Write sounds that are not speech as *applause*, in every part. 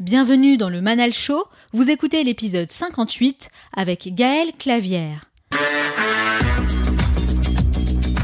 Bienvenue dans le Manal Show, vous écoutez l'épisode 58 avec Gaël Clavière.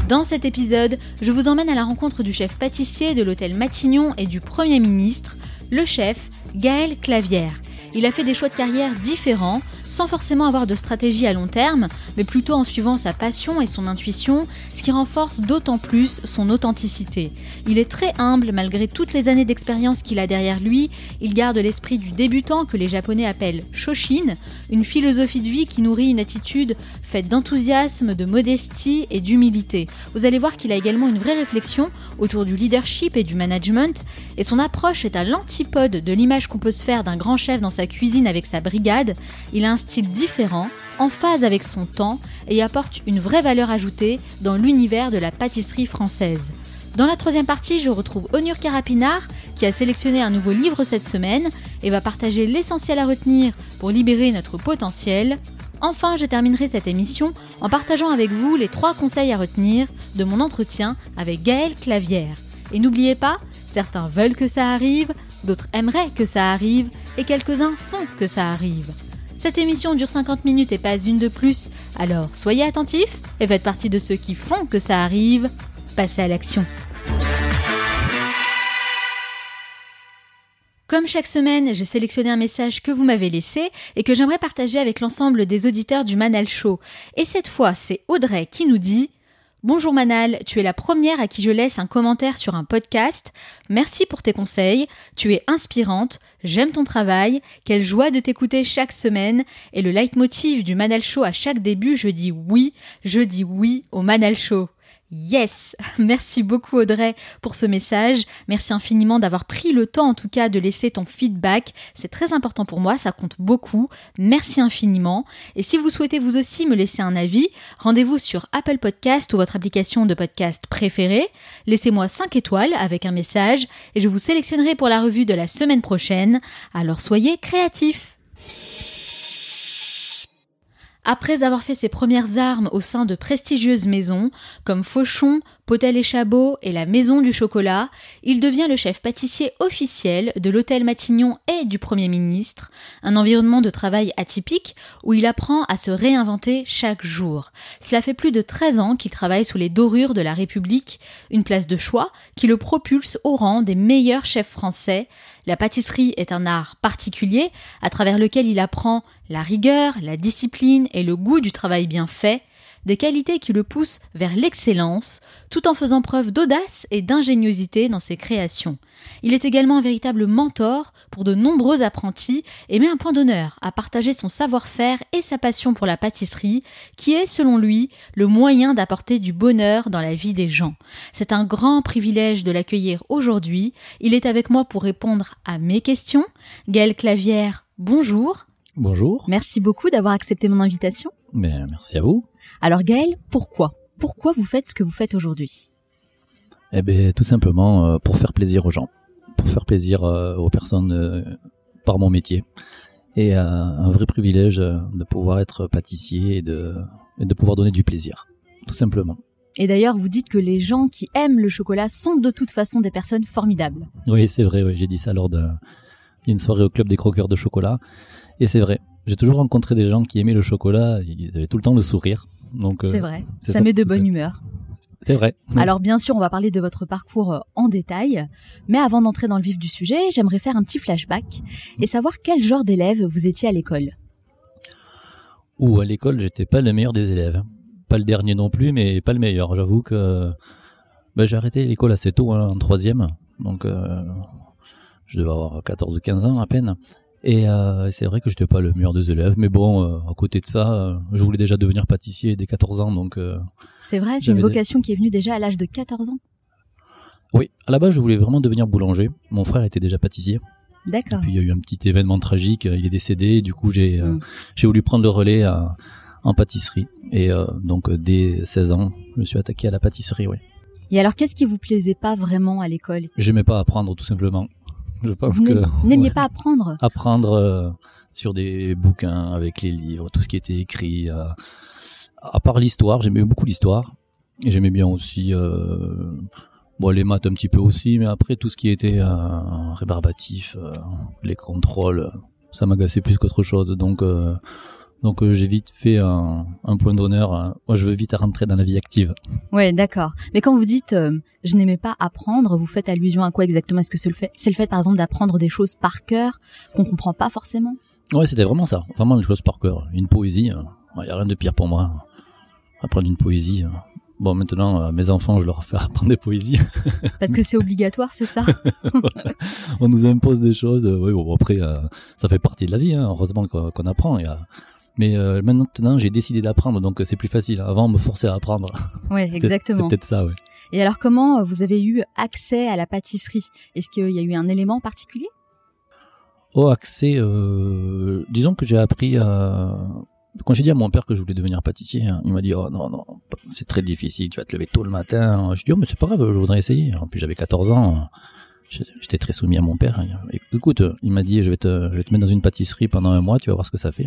Dans cet épisode, je vous emmène à la rencontre du chef pâtissier de l'hôtel Matignon et du Premier ministre, le chef Gaël Clavière. Il a fait des choix de carrière différents, sans forcément avoir de stratégie à long terme, mais plutôt en suivant sa passion et son intuition, ce qui renforce d'autant plus son authenticité. Il est très humble malgré toutes les années d'expérience qu'il a derrière lui, il garde l'esprit du débutant que les Japonais appellent Shoshin, une philosophie de vie qui nourrit une attitude faite d'enthousiasme, de modestie et d'humilité. Vous allez voir qu'il a également une vraie réflexion autour du leadership et du management, et son approche est à l'antipode de l'image qu'on peut se faire d'un grand chef dans sa cuisine avec sa brigade. Il a style différent, en phase avec son temps, et apporte une vraie valeur ajoutée dans l'univers de la pâtisserie française. Dans la troisième partie, je retrouve Onur Karapinard, qui a sélectionné un nouveau livre cette semaine et va partager l'essentiel à retenir pour libérer notre potentiel. Enfin, je terminerai cette émission en partageant avec vous les trois conseils à retenir de mon entretien avec Gaël Clavière. Et n'oubliez pas, certains veulent que ça arrive, d'autres aimeraient que ça arrive, et quelques-uns font que ça arrive. Cette émission dure 50 minutes et pas une de plus, alors soyez attentifs et faites partie de ceux qui font que ça arrive. Passez à l'action. Comme chaque semaine, j'ai sélectionné un message que vous m'avez laissé et que j'aimerais partager avec l'ensemble des auditeurs du Manal Show. Et cette fois, c'est Audrey qui nous dit Bonjour Manal, tu es la première à qui je laisse un commentaire sur un podcast. Merci pour tes conseils, tu es inspirante, j'aime ton travail, quelle joie de t'écouter chaque semaine. Et le leitmotiv du Manal Show à chaque début, je dis oui, je dis oui au Manal Show. Yes *laughs* Merci beaucoup Audrey pour ce message. Merci infiniment d'avoir pris le temps en tout cas de laisser ton feedback. C'est très important pour moi, ça compte beaucoup. Merci infiniment. Et si vous souhaitez vous aussi me laisser un avis, rendez-vous sur Apple Podcast ou votre application de podcast préférée. Laissez-moi 5 étoiles avec un message et je vous sélectionnerai pour la revue de la semaine prochaine. Alors soyez créatifs après avoir fait ses premières armes au sein de prestigieuses maisons comme Fauchon, Potel et Chabot et la Maison du Chocolat, il devient le chef pâtissier officiel de l'Hôtel Matignon et du Premier ministre, un environnement de travail atypique où il apprend à se réinventer chaque jour. Cela fait plus de 13 ans qu'il travaille sous les dorures de la République, une place de choix qui le propulse au rang des meilleurs chefs français, la pâtisserie est un art particulier à travers lequel il apprend la rigueur, la discipline et le goût du travail bien fait, des qualités qui le poussent vers l'excellence, tout en faisant preuve d'audace et d'ingéniosité dans ses créations. Il est également un véritable mentor pour de nombreux apprentis et met un point d'honneur à partager son savoir-faire et sa passion pour la pâtisserie, qui est, selon lui, le moyen d'apporter du bonheur dans la vie des gens. C'est un grand privilège de l'accueillir aujourd'hui. Il est avec moi pour répondre à mes questions. Gaël Clavière, bonjour. Bonjour. Merci beaucoup d'avoir accepté mon invitation. Ben, merci à vous. Alors Gaël, pourquoi? Pourquoi vous faites ce que vous faites aujourd'hui? Eh bien, tout simplement euh, pour faire plaisir aux gens, pour faire plaisir euh, aux personnes euh, par mon métier. Et un vrai privilège de pouvoir être pâtissier et de, et de pouvoir donner du plaisir, tout simplement. Et d'ailleurs, vous dites que les gens qui aiment le chocolat sont de toute façon des personnes formidables. Oui, c'est vrai, oui. j'ai dit ça lors d'une soirée au club des croqueurs de chocolat. Et c'est vrai, j'ai toujours rencontré des gens qui aimaient le chocolat, ils avaient tout le temps le sourire. Donc, c'est vrai, ça, met de bonne humeur. C'est vrai. Alors bien sûr, on va parler de votre parcours euh, en détail, mais avant d'entrer dans le vif du sujet, j'aimerais faire un petit flashback et savoir quel genre d'élève vous étiez à l'école. Ou à l'école, j'étais pas le meilleur des élèves. Pas le dernier non plus, mais pas le meilleur. J'avoue que bah, j'ai arrêté l'école assez tôt, hein, en troisième. Donc euh, je devais avoir 14 ou 15 ans à peine. Et euh, c'est vrai que je n'étais pas le meilleur des élèves, mais bon, euh, à côté de ça, euh, je voulais déjà devenir pâtissier dès 14 ans, donc. c'est vrai, c'est une vocation qui est venue déjà à l'âge de 14 ans? Oui, à la base, je voulais vraiment devenir boulanger. Mon frère était déjà pâtissier. D'accord. Puis il y a eu un petit événement tragique, il est décédé, du coup j'ai mm. j'ai voulu prendre le relais en pâtisserie. Et donc dès 16 ans, je me suis attaqué à la pâtisserie, oui. Et alors, qu'est-ce qui vous plaisait pas vraiment à l'école? J'aimais pas apprendre, tout simplement. Je pense Vous que n'aimiez pas apprendre. Apprendre euh, sur des bouquins avec les livres, tout ce qui était écrit. Euh, à part l'histoire, j'aimais beaucoup l'histoire et j'aimais bien aussi euh, Bon, les maths un petit peu aussi, mais après tout ce qui était euh, rébarbatif, les contrôles, ça m'agaçait plus qu'autre chose. Donc, donc euh, j'ai vite fait un, un point d'honneur. Moi, je veux vite rentrer dans la vie active. Ouais, d'accord. Mais quand vous dites euh, je n'aimais pas apprendre, vous faites allusion à quoi exactement? Est-ce que c'est le fait, c'est le fait par exemple d'apprendre des choses par cœur qu'on comprend pas forcément? Ouais, c'était vraiment ça. Vraiment les choses par cœur. Une poésie, il n'y a rien de pire pour moi. Apprendre une poésie. euh. Bon, maintenant, euh, mes enfants, je leur fais *laughs* apprendre des poésies. Parce que c'est obligatoire, c'est ça? *laughs* On nous impose des choses. euh, oui, bon, après, euh, ça fait partie de la vie. hein. Heureusement qu'on apprend. il y a- Mais euh, maintenant, j'ai décidé d'apprendre, donc c'est plus facile. Avant, on me forçait à apprendre. *laughs* C'est- exactement. C'est peut-être ça, oui. Et alors comment euh, vous avez eu accès à la pâtisserie? Est-ce qu'il y a eu un élément particulier? Au accès, euh, disons que j'ai appris à... Quand j'ai dit à mon père que je voulais devenir pâtissier, hein, il m'a dit, oh non, non, c'est très difficile, tu vas te lever tôt le matin. Je dis, oh, mais c'est pas grave, je voudrais essayer. En plus, j'avais 14 ans, j'étais très soumis à mon père. Écoute, il m'a dit, je vais, te, je vais te mettre dans une pâtisserie pendant un mois, tu vas voir ce que ça fait.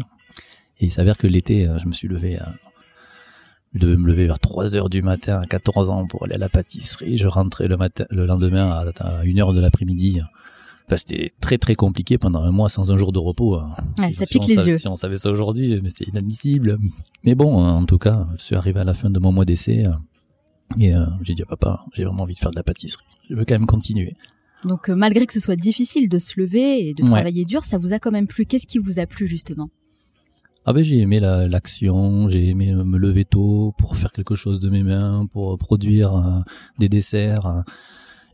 Et il s'avère que l'été, je me suis levé à... Je devais me lever vers 3 heures du matin à 14 ans pour aller à la pâtisserie. Je rentrais le, matin, le lendemain à, à 1 heure de l'après-midi. Enfin, c'était très très compliqué pendant un mois sans un jour de repos. hein. Ouais, Si- ça si pique on les savait- yeux. Si on savait ça aujourd'hui, mais c'est inadmissible. Mais bon, en tout cas, je suis arrivé à la fin de mon mois d'essai euh, et euh, j'ai dit à papa, j'ai vraiment envie de faire de la pâtisserie. Je veux quand même continuer. Donc euh, malgré que ce soit difficile de se lever et de Ouais. travailler dur, ça vous a quand même plu. Qu'est-ce qui vous a plu justement? Ah ben j'ai aimé la- l'action, j'ai aimé me lever tôt pour faire quelque chose de mes mains, pour produire euh, des desserts. euh,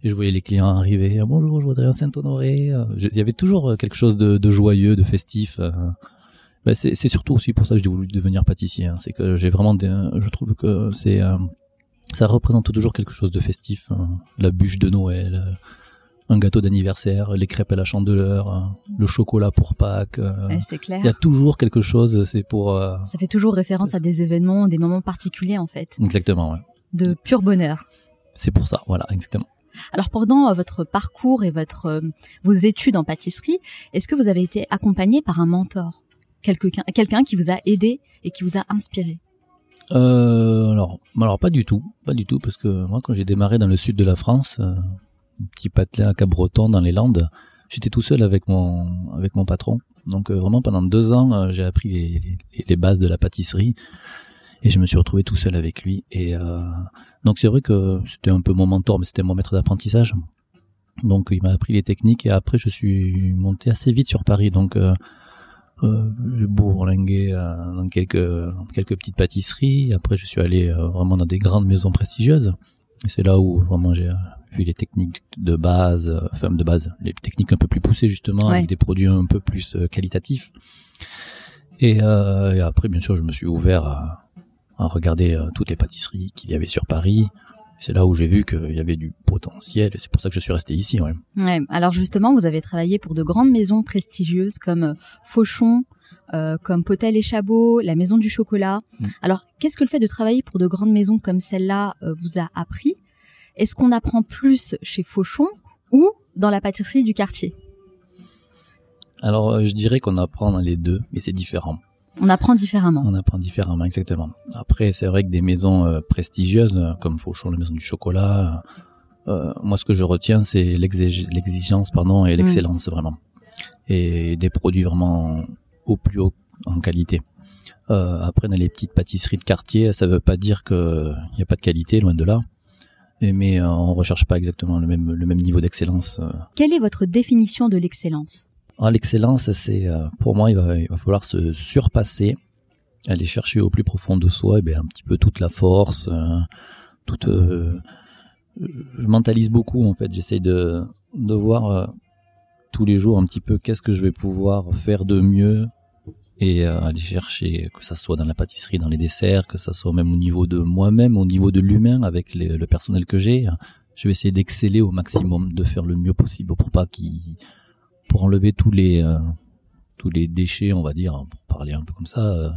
et je voyais les clients arriver. Bonjour, je voudrais un Saint-Honoré. Euh, Il y avait toujours quelque chose de, de joyeux, de festif. Ben, c'est surtout aussi pour ça que j'ai voulu devenir pâtissier. hein. C'est que j'ai vraiment, des- je trouve que c'est, ça représente toujours quelque chose de festif. hein. La bûche de Noël, un gâteau d'anniversaire, les crêpes à la chandeleur, euh, le chocolat pour Pâques. euh. Ouais, C'est clair. Il y a toujours quelque chose. C'est pour euh, Ça fait toujours référence à des événements, des moments particuliers en fait, exactement. Ouais. de pur bonheur. C'est pour ça. Voilà, exactement. Alors pendant votre parcours et votre vos études en pâtisserie, est-ce que vous avez été accompagné par un mentor, quelqu'un quelqu'un qui vous a aidé et qui vous a inspiré? Euh, alors, alors pas du tout, pas du tout, parce que moi, quand j'ai démarré dans le sud de la France, euh, petit patelin à Cap-Breton dans les Landes, j'étais tout seul avec mon avec mon patron. Donc euh, vraiment pendant deux ans, euh, j'ai appris les, bases de la pâtisserie et je me suis retrouvé tout seul avec lui. Et euh, donc c'est vrai que c'était un peu mon mentor, mais c'était mon maître d'apprentissage. Donc il m'a appris les techniques et après je suis monté assez vite sur Paris. Donc euh, j'ai bourlingué euh, dans quelques quelques petites pâtisseries. Après, je suis allé vraiment dans des grandes maisons prestigieuses. Et c'est là où vraiment j'ai vu les techniques de base, euh, enfin de base, les techniques un peu plus poussées justement, Ouais. avec des produits un peu plus euh, qualitatifs. Et, euh, et après, bien sûr, je me suis ouvert à, à regarder toutes les pâtisseries qu'il y avait sur Paris. C'est là où j'ai vu qu'il y avait du potentiel et c'est pour ça que je suis resté ici. Ouais. Ouais. Alors justement, vous avez travaillé pour de grandes maisons prestigieuses comme Fauchon, euh, comme Potel et Chabot, la Maison du Chocolat. Mm. Alors, qu'est-ce que le fait de travailler pour de grandes maisons comme celle-là euh, vous a appris? Est-ce qu'on apprend plus chez Fauchon ou dans la pâtisserie du quartier? Alors, euh, je dirais qu'on apprend dans les deux, mais c'est différent. On apprend différemment. On apprend différemment, exactement. Après, c'est vrai que des maisons euh, prestigieuses, euh, comme Fauchon, la maison du chocolat, euh, moi, ce que je retiens, c'est l'exige- l'exigence, pardon, et l'excellence, vraiment. Et des produits vraiment au plus haut en qualité. Euh, après, dans les petites pâtisseries de quartier, ça veut pas dire qu'il n'y a pas de qualité, loin de là. Mais euh, on recherche pas exactement le même, le même niveau d'excellence. euh. Quelle est votre définition de l'excellence? Ah, l'excellence, c'est euh, pour moi, il va, il va falloir se surpasser, aller chercher au plus profond de soi, et bien un petit peu toute la force, toute. euh, je mentalise beaucoup en fait. J'essaye de de voir euh, tous les jours un petit peu qu'est-ce que je vais pouvoir faire de mieux et euh, aller chercher que ça soit dans la pâtisserie, dans les desserts, que ça soit même au niveau de moi-même, au niveau de l'humain avec le personnel que j'ai. Je vais essayer d'exceller au maximum, de faire le mieux possible pour pas pour enlever tous les euh, tous les déchets, on va dire, pour parler un peu comme ça, euh,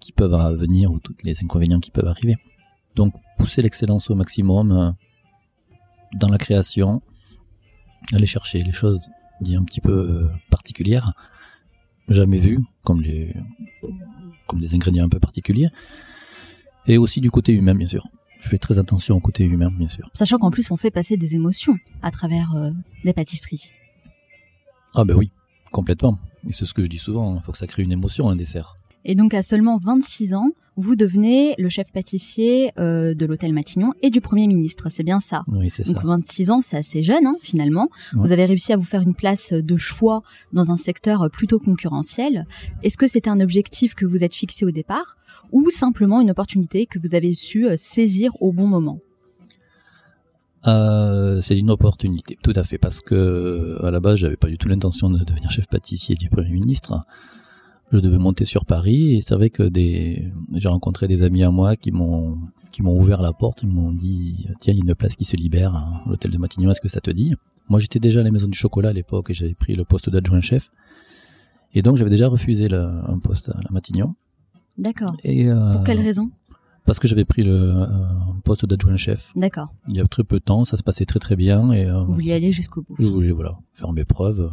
qui peuvent venir ou tous les inconvénients qui peuvent arriver. Donc pousser l'excellence au maximum dans la création, aller chercher les choses dites un petit peu particulières, jamais vues, comme les comme des ingrédients un peu particuliers, et aussi du côté humain bien sûr. je fais très attention au côté humain, bien sûr. Sachant qu'en plus, on fait passer des émotions à travers euh, des pâtisseries. Ah ben oui, complètement. Et c'est ce que je dis souvent, il faut que ça crée une émotion, un dessert. Et donc à seulement 26 ans, vous devenez le chef pâtissier euh, de l'hôtel Matignon et du Premier ministre, c'est bien ça Oui, c'est ça. Donc 26 ans, c'est assez jeune hein, finalement. Ouais. Vous avez réussi à vous faire une place de choix dans un secteur plutôt concurrentiel. Est-ce que c'était un objectif que vous êtes fixé au départ ou simplement une opportunité que vous avez su euh, saisir au bon moment? Euh, c'est une opportunité, tout à fait, parce que à la base, j'avais pas du tout l'intention de devenir chef pâtissier du Premier ministre. Je devais monter sur Paris et c'est vrai que des, j'ai rencontré des amis à moi qui m'ont, qui m'ont ouvert la porte, ils m'ont dit, tiens, il y a une place qui se libère à l'hôtel de Matignon, est-ce que ça te dit? Moi, j'étais déjà à la maison du chocolat à l'époque et j'avais pris le poste d'adjoint chef. Et donc, j'avais déjà refusé le, un poste à la Matignon. D'accord. Et, euh, Pour quelle raison? Parce que j'avais pris le euh, poste d'adjoint chef. D'accord. Il y a très peu de temps, ça se passait très très bien et euh, Vous vouliez aller jusqu'au bout. je voulais voilà faire mes preuves.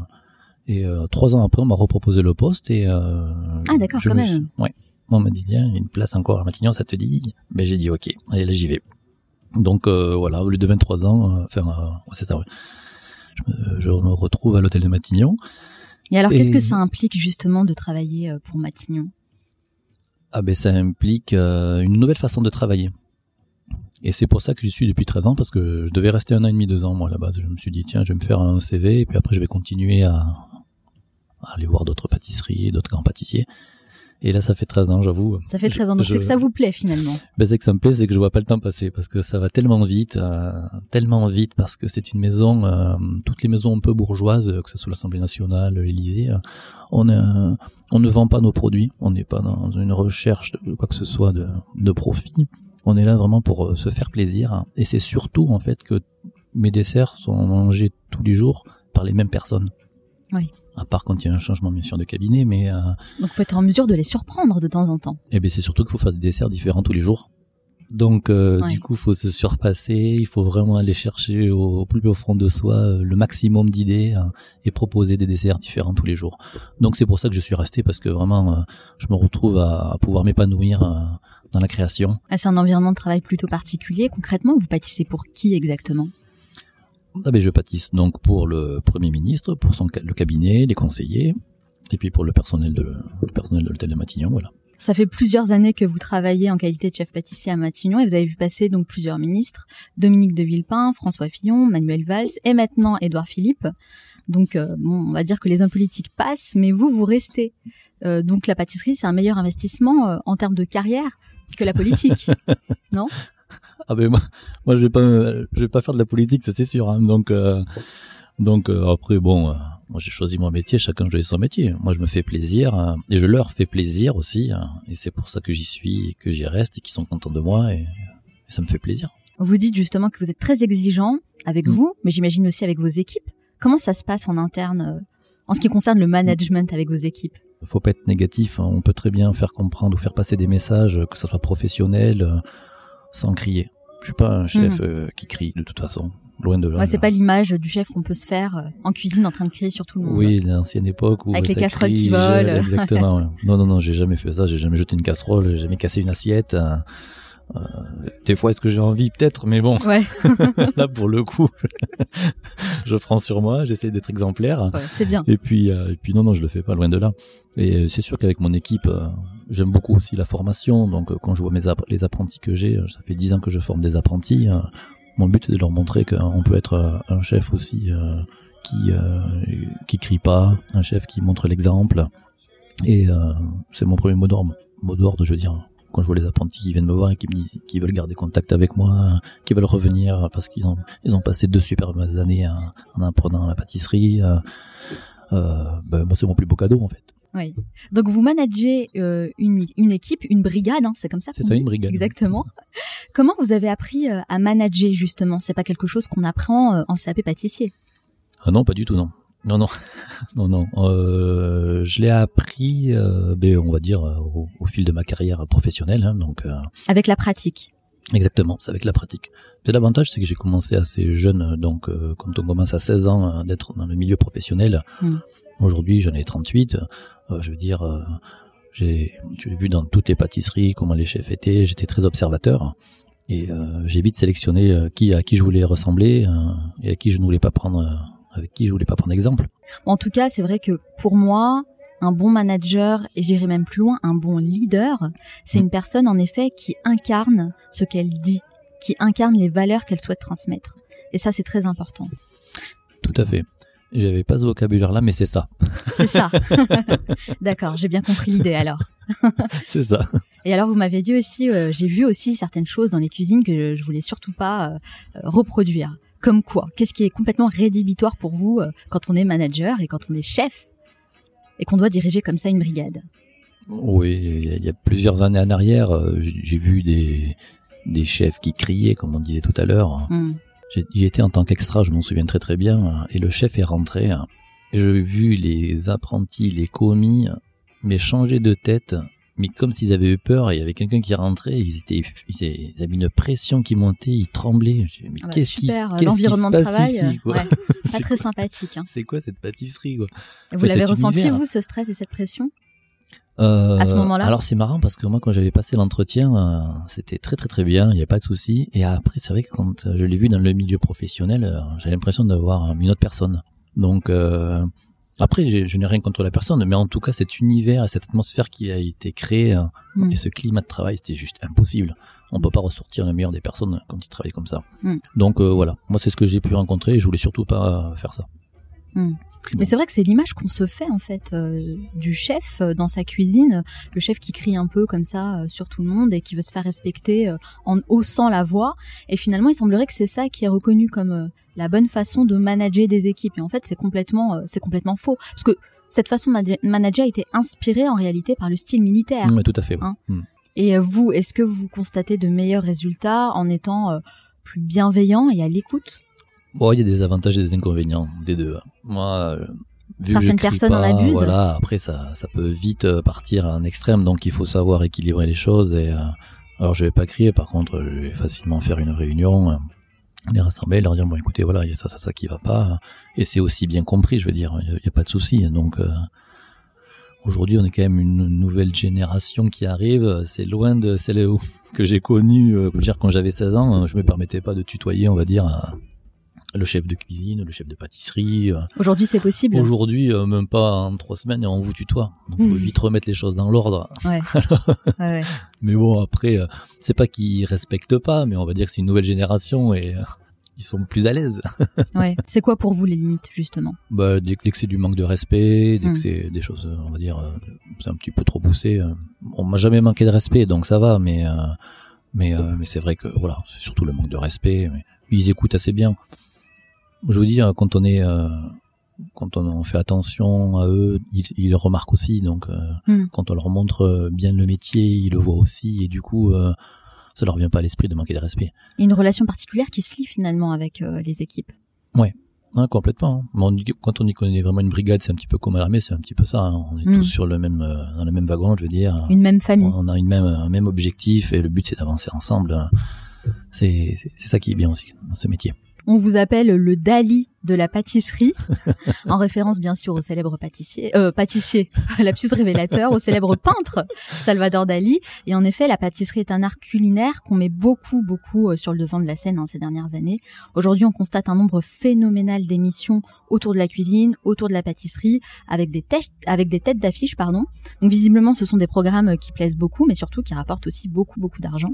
Et euh, trois ans après, on m'a reproposé le poste et euh, Ah, d'accord, quand me même. Ouais. On m'a dit tiens, il y a une place encore à Matignon, ça te dit? Ben j'ai dit ok, allez là j'y vais. Donc euh, voilà, au lieu de 23 ans, euh, enfin ouais, c'est ça. Ouais. Je, me, je me retrouve à l'hôtel de Matignon. Et alors, Et- qu'est-ce que ça implique justement de travailler pour Matignon? Ah ben ça implique une nouvelle façon de travailler. Et c'est pour ça que j'y suis depuis 13 ans, parce que je devais rester un an et demi, deux ans, moi, là-bas. Je me suis dit, tiens, je vais me faire un CV, et puis après, je vais continuer à, à aller voir d'autres pâtisseries, d'autres grands pâtissiers. Et là, ça fait 13 ans, j'avoue. Ça fait Je- 13 ans, donc je- c'est que ça vous plaît finalement. Ben, c'est que ça me plaît, c'est que je vois pas le temps passer, parce que ça va tellement vite, euh, tellement vite, parce que c'est une maison, euh, toutes les maisons un peu bourgeoises, que ce soit l'Assemblée nationale, l'Élysée, euh, on, euh, on ne vend pas nos produits, on n'est pas dans une recherche de quoi que ce soit de, de profit, on est là vraiment pour euh, se faire plaisir, et c'est surtout en fait que mes desserts sont mangés tous les jours par les mêmes personnes. Oui. À part quand il y a un changement bien sûr de cabinet, mais euh, Donc faut être en mesure de les surprendre de temps en temps. eh bien, c'est surtout qu'il faut faire des desserts différents tous les jours. Donc, euh, Ouais. du coup, il faut se surpasser, il faut vraiment aller chercher au, au plus profond de soi euh, le maximum d'idées hein, et proposer des desserts différents tous les jours. Donc, c'est pour ça que je suis resté parce que vraiment, euh, je me retrouve à, à pouvoir m'épanouir dans la création. Ah, C'est un environnement de travail plutôt particulier. Concrètement, vous pâtissez pour qui exactement? Ah ben, je pâtisse donc pour le Premier ministre, pour son, le cabinet, les conseillers, et puis pour le personnel de, le personnel de l'hôtel de Matignon, voilà. Ça fait plusieurs années que vous travaillez en qualité de chef pâtissier à Matignon et vous avez vu passer donc plusieurs ministres, Dominique de Villepin, François Fillon, Manuel Valls et maintenant Édouard Philippe. Donc euh, bon, on va dire que les hommes politiques passent, mais vous, vous restez. Euh, donc la pâtisserie, c'est un meilleur investissement euh, en termes de carrière que la politique. *laughs* Ah ben moi, moi je vais pas je vais pas faire de la politique, ça c'est sûr. hein. Donc donc après bon, moi j'ai choisi mon métier, chacun choisit son métier. Moi je me fais plaisir euh, et je leur fais plaisir aussi hein. et c'est pour ça que j'y suis, et que j'y reste et qu'ils sont contents de moi et, et ça me fait plaisir. vous dites justement que vous êtes très exigeant avec Mm. vous, mais j'imagine aussi avec vos équipes. Comment ça se passe en interne euh, en ce qui concerne le management avec vos équipes? Faut pas être négatif, hein. on peut très bien faire comprendre ou faire passer des messages que ça soit professionnel euh, sans crier. Je suis pas un chef euh, qui crie de toute façon, loin de là. Ouais, c'est pas l'image du chef qu'on peut se faire euh, en cuisine en train de crier sur tout le monde. Oui, l'ancienne époque où Avec les casseroles crie, qui volent. Exactement. ouais. *laughs* Non, non, non, j'ai jamais fait ça. J'ai jamais jeté une casserole. J'ai jamais cassé une assiette. euh, euh, des fois, est-ce que j'ai envie Peut-être, mais bon, Ouais, *laughs* là pour le coup, je prends sur moi. J'essaie d'être exemplaire. ouais, c'est bien. Et puis, euh, et puis non, non, je le fais pas loin de là. Et euh, c'est sûr qu'avec mon équipe, euh, j'aime beaucoup aussi la formation. Donc, quand je vois mes app- les apprentis que j'ai, ça fait dix ans que je forme des apprentis. Euh, mon but est de leur montrer qu'on peut être euh, un chef aussi euh, qui euh, qui crie pas, un chef qui montre l'exemple. Et euh, c'est mon premier mot d'ordre. Mot d'ordre, je veux dire. Quand je vois les apprentis qui viennent me voir et qui me disent qu'ils veulent garder contact avec moi, euh, qui veulent revenir parce qu'ils ont ils ont passé deux superbes années en, en apprenant la pâtisserie. euh, euh, ben, moi, c'est mon plus beau cadeau en fait. Oui. Donc vous managez euh, une, une équipe, une brigade, hein, c'est comme ça. C'est ça, dit une brigade. Exactement. Comment vous avez appris euh, à manager justement? C'est pas quelque chose qu'on apprend euh, en CAP pâtissier? Ah non, pas du tout, non. Non, non, *laughs* non, non. Je l'ai appris, ben, on va dire, au, au fil de ma carrière professionnelle. hein, donc, Avec la pratique? Exactement, c'est avec la pratique. C'est l'avantage, c'est que j'ai commencé assez jeune. euh, Donc, euh, quand on commence à 16 ans euh, d'être dans le milieu professionnel, Mm. aujourd'hui, j'en ai 38. euh, je veux dire, j'ai j'ai vu dans toutes les pâtisseries comment les chefs étaient. J'étais très observateur. Et j'ai vite sélectionné qui à qui je voulais ressembler et à qui je ne voulais pas prendre avec qui je voulais pas prendre exemple. En tout cas, c'est vrai que pour moi, un bon manager, et j'irai même plus loin, un bon leader, c'est une personne en effet qui incarne ce qu'elle dit, qui incarne les valeurs qu'elle souhaite transmettre. Et ça, c'est très important. Tout à fait. J'avais pas ce vocabulaire-là, mais c'est ça. C'est ça. *laughs* *laughs* D'accord, j'ai bien compris l'idée alors. *laughs* c'est ça. Et alors, vous m'avez dit aussi, euh, j'ai vu aussi certaines choses dans les cuisines que je, voulais surtout pas euh, reproduire. Comme quoi? Qu'est-ce qui est complètement rédhibitoire pour vous euh, quand on est manager et quand on est chef? Et qu'on doit diriger comme ça une brigade Oui, il y, a plusieurs années en arrière, euh, j'ai vu des, des chefs qui criaient, comme on disait tout à l'heure. Hmm. J'y étais en tant qu'extra, je m'en souviens très très bien, et le chef est rentré. J'ai vu les apprentis, les commis, mais changer de tête mais comme s'ils avaient eu peur, il y avait quelqu'un qui rentrait, ils étaient, ils avaient une pression qui montait, ils tremblaient. Mais ah bah qu'est-ce qui, l'environnement de travail, ici, quoi *laughs* pas très sympathique. Hein. C'est quoi cette pâtisserie quoi Vous l'avez ressenti vous ce stress et cette pression euh, à ce moment-là Alors c'est marrant parce que moi quand j'avais passé l'entretien, euh, c'était très très très bien, il n'y a pas de souci. Et après c'est vrai que quand je l'ai vu dans le milieu professionnel, euh, j'avais l'impression d'avoir une autre personne. Donc après, je, n'ai rien contre la personne, mais en tout cas, cet univers et cette atmosphère qui a été créée hein, mm. et ce climat de travail, c'était juste impossible. On peut pas ressortir le meilleur des personnes quand ils travaillent comme ça. Mm. Donc euh, voilà, moi c'est ce que j'ai pu rencontrer et je voulais surtout pas faire ça. Mm. Mais c'est vrai que c'est l'image qu'on se fait en fait euh, du chef euh, dans sa cuisine, le chef qui crie un peu comme ça euh, sur tout le monde et qui veut se faire respecter en haussant la voix. Et finalement, il semblerait que c'est ça qui est reconnu comme la bonne façon de manager des équipes. Et en fait, c'est complètement, c'est complètement faux, parce que cette façon de manager a été inspirée en réalité par le style militaire. Oui, tout à fait. Hein. Hmm. Et vous, est-ce que vous constatez de meilleurs résultats en étant plus bienveillant et à l'écoute? Bon, il y a des avantages et des inconvénients des deux. Moi, euh, vu certaines personnes en abusent. Voilà, après ça, ça peut vite euh, partir à un extrême, donc il faut savoir équilibrer les choses. Et euh, alors, je vais pas crier, par contre, je vais facilement faire une réunion, les rassembler, leur dire bon, écoutez, voilà, il y a ça, ça, ça qui va pas, et c'est aussi bien compris, je veux dire, il y, a pas de souci. Donc Aujourd'hui, on est quand même une nouvelle génération qui arrive. C'est loin de celle que j'ai connue. je veux dire, quand j'avais 16 ans, je me permettais pas de tutoyer, on va dire, le chef de cuisine, le chef de pâtisserie. Euh. Aujourd'hui, c'est possible. Aujourd'hui, euh, même pas en trois semaines, et on vous tutoie. Donc, faut vite remettre les choses dans l'ordre. *laughs* Ouais. ouais, Mais bon, après, euh, c'est pas qu'ils respectent pas, mais on va dire que c'est une nouvelle génération et ils sont plus à l'aise. *laughs* ouais. C'est quoi pour vous les limites, justement? Bah, dès, que c'est du manque de respect, dès que hmm. c'est des choses, on va dire, c'est un petit peu trop poussé. on m'a jamais manqué de respect, donc ça va, mais mais mais c'est vrai que voilà, c'est surtout le manque de respect. Mais ils écoutent assez bien je veux dire, quand on est, euh, quand on, fait attention à eux, ils, le remarquent aussi. Donc, euh, hmm. quand on leur montre bien le métier, ils le voient aussi, et du coup, euh, ça leur vient pas à l'esprit de manquer de respect. Il y a une relation particulière qui se lie finalement avec les équipes. Ouais. complètement. Hein. quand on y connaît vraiment une brigade, c'est un petit peu comme à l'armée, c'est un petit peu ça. Hein. On est hmm. tous sur le même, dans le même wagon, je veux dire. Une même famille. On a une même, un même objectif et le but c'est d'avancer ensemble. C'est ça qui est bien aussi dans ce métier. On vous appelle le Dali de la pâtisserie, *laughs* en référence bien sûr au célèbre pâtissier, euh, pâtissier, lapsus révélateur, au célèbre peintre Salvador Dali. Et en effet, la pâtisserie est un art culinaire qu'on met beaucoup, beaucoup euh, sur le devant de la scène hein, ces dernières années. Aujourd'hui, on constate un nombre phénoménal d'émissions autour de la cuisine, autour de la pâtisserie, avec des, têtes, avec des têtes d'affiches, pardon. Donc visiblement, ce sont des programmes qui plaisent beaucoup, mais surtout qui rapportent aussi beaucoup, beaucoup d'argent.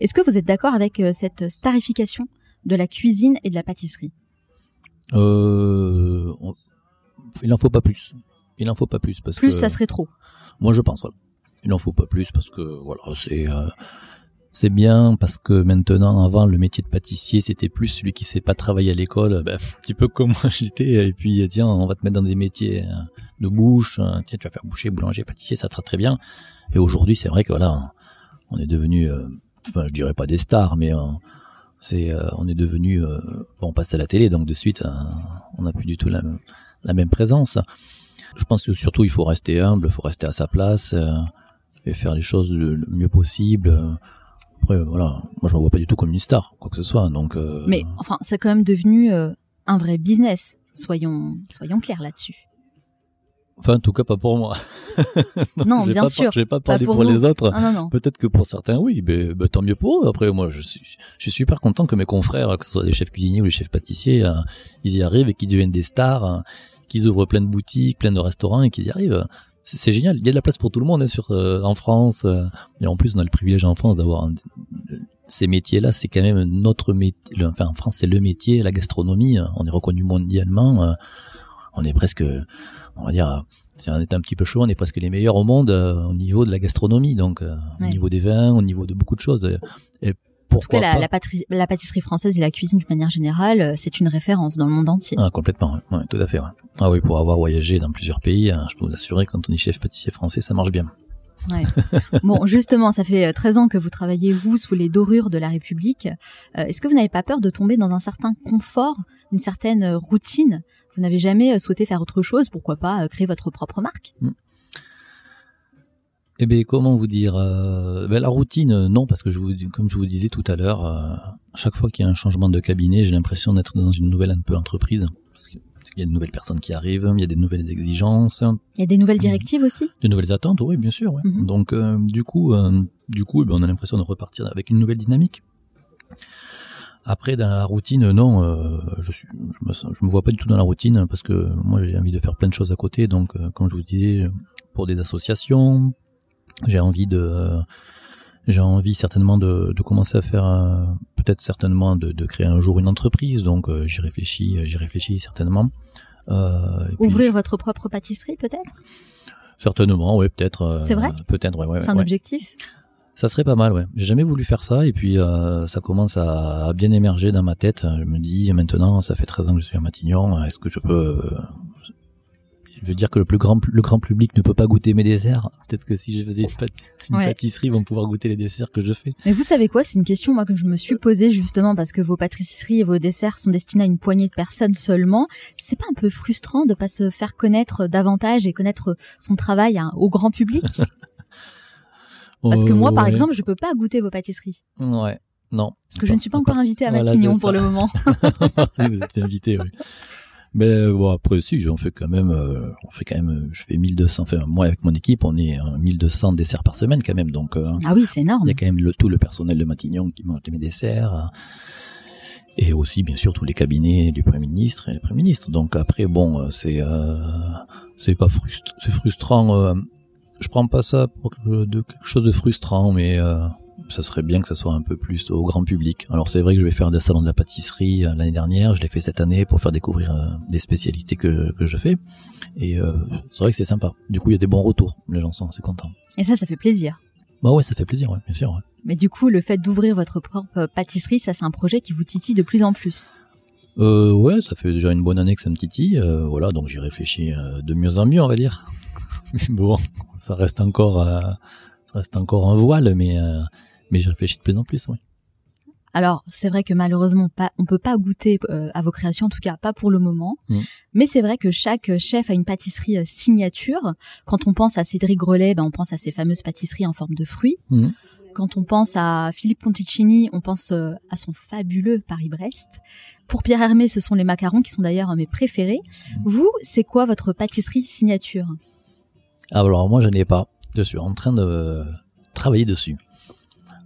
Est-ce que vous êtes d'accord avec euh, cette starification? De la cuisine et de la pâtisserie euh, Il en faut pas plus. Il en faut pas plus parce plus ça serait trop. Moi je pense. Il en faut pas plus parce que voilà c'est euh, c'est bien parce que maintenant avant le métier de pâtissier c'était plus celui qui sait pas travailler à l'école ben, un petit peu comme moi *laughs* j'étais et puis tiens on va te mettre dans des métiers euh, de bouche tiens tu vas faire boucher boulanger pâtissier ça sera très bien et aujourd'hui c'est vrai que voilà on est devenu enfin je dirais pas des stars mais euh, on est devenu, euh, on passe à la télé, donc de suite, euh, on n'a plus du tout la, même présence. Je pense que surtout, il faut rester humble, il faut rester à sa place et faire les choses le, mieux possible. Après, voilà, moi je ne vois pas du tout comme une star, quoi que ce soit. Donc, mais enfin, c'est quand même devenu un vrai business. Soyons, soyons clairs là-dessus. Enfin, en tout cas, pas pour moi. *laughs* Non, bien pas, sûr. Je vais pas parler pour pour, vous. les autres. Ah. Peut-être que pour certains, oui, mais, mais tant mieux pour eux. Après, moi, je suis, je suis super content que mes confrères, que ce soit des chefs cuisiniers ou les chefs pâtissiers, euh, ils y arrivent et qu'ils deviennent des stars, euh, qu'ils ouvrent plein de boutiques, plein de restaurants et qu'ils y arrivent. C'est génial. Il y a de la place pour tout le monde hein, sur, euh, en France. euh, et en plus, on a le privilège en France d'avoir ces métiers-là. C'est quand même notre métier. Enfin, en France, c'est le métier, la gastronomie. euh, On est reconnu mondialement. On est presque, on va dire, si on est un petit peu chaud, on est presque les meilleurs au monde euh, au niveau de la gastronomie, donc euh, Ouais. au niveau des vins, au niveau de beaucoup de choses. Et, et En tout pourquoi cas, la, pas la, patri- la pâtisserie française et la cuisine d'une manière générale, euh, c'est une référence dans le monde entier. Ah, complètement, ouais. Tout à fait. ouais. Ah oui, pour avoir voyagé dans plusieurs pays, euh, je peux vous assurer, quand on est chef pâtissier français, ça marche bien. *laughs* Bon, justement, ça fait euh, 13 ans que vous travaillez, vous, sous les dorures de la République. Euh, Est-ce que vous n'avez pas peur de tomber dans un certain confort, une certaine routine Vous n'avez jamais euh, souhaité faire autre chose Pourquoi pas euh, créer votre propre marque? Eh bien, comment vous dire euh, ben, La routine, non, parce que je vous, comme je vous disais tout à l'heure, euh, chaque fois qu'il y a un changement de cabinet, j'ai l'impression d'être dans une nouvelle un peu entreprise. Parce qu'il y a de nouvelles personnes qui arrivent, il y a des nouvelles exigences, Il y a des nouvelles directives aussi? De nouvelles attentes, oui, bien sûr. ouais. Mhm. Donc, euh, du coup, du coup, eh ben, on a l'impression de repartir avec une nouvelle dynamique. Après, dans la routine, non, euh, je suis, je me, sens- je me vois pas du tout dans la routine parce que moi, j'ai envie de faire plein de choses à côté. Donc, euh, comme je vous disais, pour des associations, j'ai envie de, j'ai envie certainement de, de commencer à faire, euh, peut-être certainement de, de créer un jour une entreprise. Donc, euh, j'y réfléchis, j'y réfléchis certainement. Euh, puis- Ouvrir votre propre pâtisserie, peut-être? Certainement, ouais, peut-être. euh, C'est vrai? Peut-être, ouais, ouais. C'est un ouais. objectif? Ça serait pas mal, ouais. J'ai jamais voulu faire ça et puis euh, ça commence à, à bien émerger dans ma tête. Je me dis maintenant, ça fait 13 ans que je suis à Matignon, est-ce que je peux euh, je veux dire que le plus grand le grand public ne peut pas goûter mes desserts? Peut-être que si je faisais une, pâti- une Ouais. pâtisserie, ils vont pouvoir goûter les desserts que je fais. Mais vous savez quoi? C'est une question moi que je me suis posée justement parce que vos pâtisseries et vos desserts sont destinés à une poignée de personnes seulement. C'est pas un peu frustrant de pas se faire connaître davantage et connaître son travail hein, au grand public? *laughs* Parce que moi, par Ouais. exemple, je peux pas goûter vos pâtisseries ouais, non. parce que je ne suis pas encore invitée à Matignon pour le moment. *laughs* Vous êtes invité, oui. Mais bon, après, si, j'en fais quand même, euh, on fait quand même, je fais 1200, enfin, moi, avec mon équipe, on est euh, 1200 desserts par semaine, quand même, donc, euh, Ah oui, c'est énorme. il y a quand même le, tout le personnel de Matignon qui mange mes desserts, euh, et aussi, bien sûr, tous les cabinets du Premier ministre et le Premier ministre. Donc, après, bon, c'est, euh, c'est pas frustrant, c'est frustrant, je prends pas ça pour que- de quelque chose de frustrant, mais, euh, ça serait bien que ça soit un peu plus au grand public. Alors c'est vrai que je vais faire des salons de la pâtisserie euh, l'année dernière, je l'ai fait cette année pour faire découvrir euh, des spécialités que, que je fais. Et euh, c'est vrai que c'est sympa. Du coup, il y a des bons retours. Les gens sont assez contents. Et ça, ça fait plaisir. Bah ouais, ça fait plaisir, ouais, bien sûr. ouais. Mais du coup, le fait d'ouvrir votre propre pâtisserie, ça, c'est un projet qui vous titille de plus en plus. Euh, ouais, ça fait déjà une bonne année que ça me titille. euh, voilà, donc j'y réfléchis de mieux en mieux, on va dire. Mais *laughs* bon, ça reste encore, euh, ça reste encore un voile, mais euh, mais j'y réfléchis de plus en plus, oui. Alors, c'est vrai que malheureusement, pas, on peut pas goûter euh, à vos créations, en tout cas pas pour le moment. Mm. Mais c'est vrai que chaque chef a une pâtisserie euh, signature. Quand on pense à Cédric Grelet, ben, on pense à ses fameuses pâtisseries en forme de fruits. Mhm. Quand on pense à Philippe Ponticini, on pense euh, à son fabuleux Paris-Brest. Pour Pierre Hermé, ce sont les macarons qui sont d'ailleurs mes préférés. Mhm. Vous, c'est quoi votre pâtisserie signature? Ah, alors moi, je n'ai pas. Je suis en train de travailler dessus.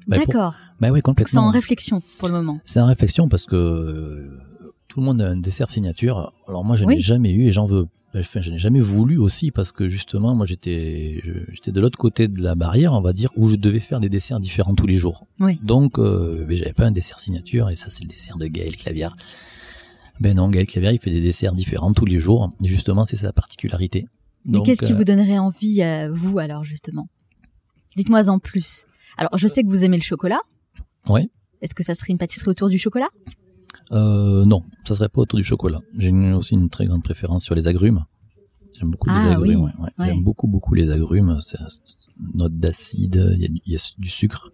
Bah, pour- D'accord. Bah oui, Donc c'est complètement. en réflexion pour le moment. C'est en réflexion parce que euh, tout le monde a un dessert signature. Alors moi, je Oui. n'ai jamais eu et j'en veux. Enfin, je n'ai jamais voulu aussi parce que justement, moi, j'étais, j'étais de l'autre côté de la barrière, on va dire, où je devais faire des desserts différents tous les jours. Oui. Donc, euh, j'avais pas un dessert signature et ça, c'est le dessert de Gaël Clavière. Ben non, Gaël Clavière, il fait des desserts différents tous les jours. Justement, c'est sa particularité. Mais qu'est-ce qui euh, vous donnerait envie, euh, vous, alors, justement? Dites-moi en plus. Alors, je sais que vous aimez le chocolat. Ouais. Est-ce que ça serait une pâtisserie autour du chocolat? Euh, non, ça serait pas autour du chocolat. J'ai aussi une très grande préférence sur les agrumes. J'aime beaucoup Ah, les agrumes. oui. ouais, ouais. Ouais. J'aime beaucoup, beaucoup les agrumes. C'est une note d'acide, il y, a du- il y a du sucre.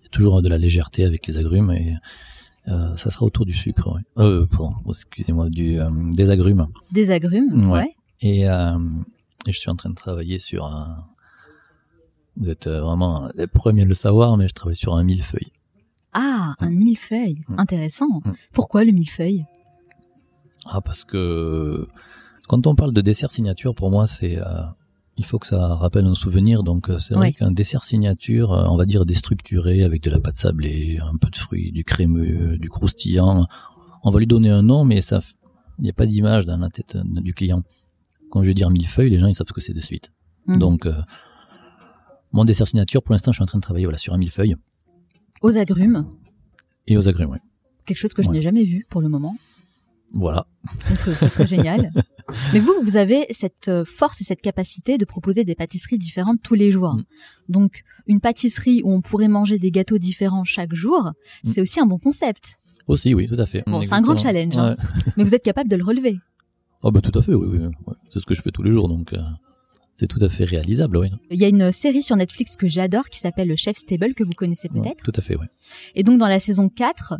Il y a toujours de la légèreté avec les agrumes et euh, ça sera autour du sucre. Euh, pardon, excusez-moi, du des agrumes. Des agrumes Ouais. Et, et je suis en train de travailler sur un. Vous êtes euh, vraiment les premiers à le savoir, mais je travaille sur un millefeuille. Ah, un millefeuille. Mm. Intéressant. Mm. Pourquoi le millefeuille? Ah, parce que quand on parle de dessert signature, pour moi, c'est euh, il faut que ça rappelle un souvenir. Donc euh, c'est vrai qu'un dessert signature, on va dire déstructuré, avec de la pâte sablée, un peu de fruits, du crémeux, du croustillant, on va lui donner un nom, mais ça, il n'y a pas d'image dans la tête du client. Quand je vais dire millefeuille, les gens ils savent ce que c'est de suite. Mhm. Donc euh, mon dessert signature, pour l'instant, je suis en train de travailler voilà sur un millefeuille Aux agrumes, et aux agrumes. ouais. quelque chose que je Ouais. n'ai jamais vu pour le moment. Voilà. Donc euh, ça serait génial. *laughs* Mais vous, vous avez cette euh, force et cette capacité de proposer des pâtisseries différentes tous les jours. Mm. Donc une pâtisserie où on pourrait manger des gâteaux différents chaque jour, Mm. c'est aussi un bon concept. Aussi, oui, tout à fait. Bon, c'est un grand challenge, hein. Mais vous êtes capable de le relever. Oh bah tout à fait, oui, oui. C'est ce que je fais tous les jours, donc euh, c'est tout à fait réalisable, oui. Il y a une série sur Netflix que j'adore qui s'appelle Le Chef Stable que vous connaissez Ouais, peut-être. tout à fait, oui. Et donc dans la saison 4,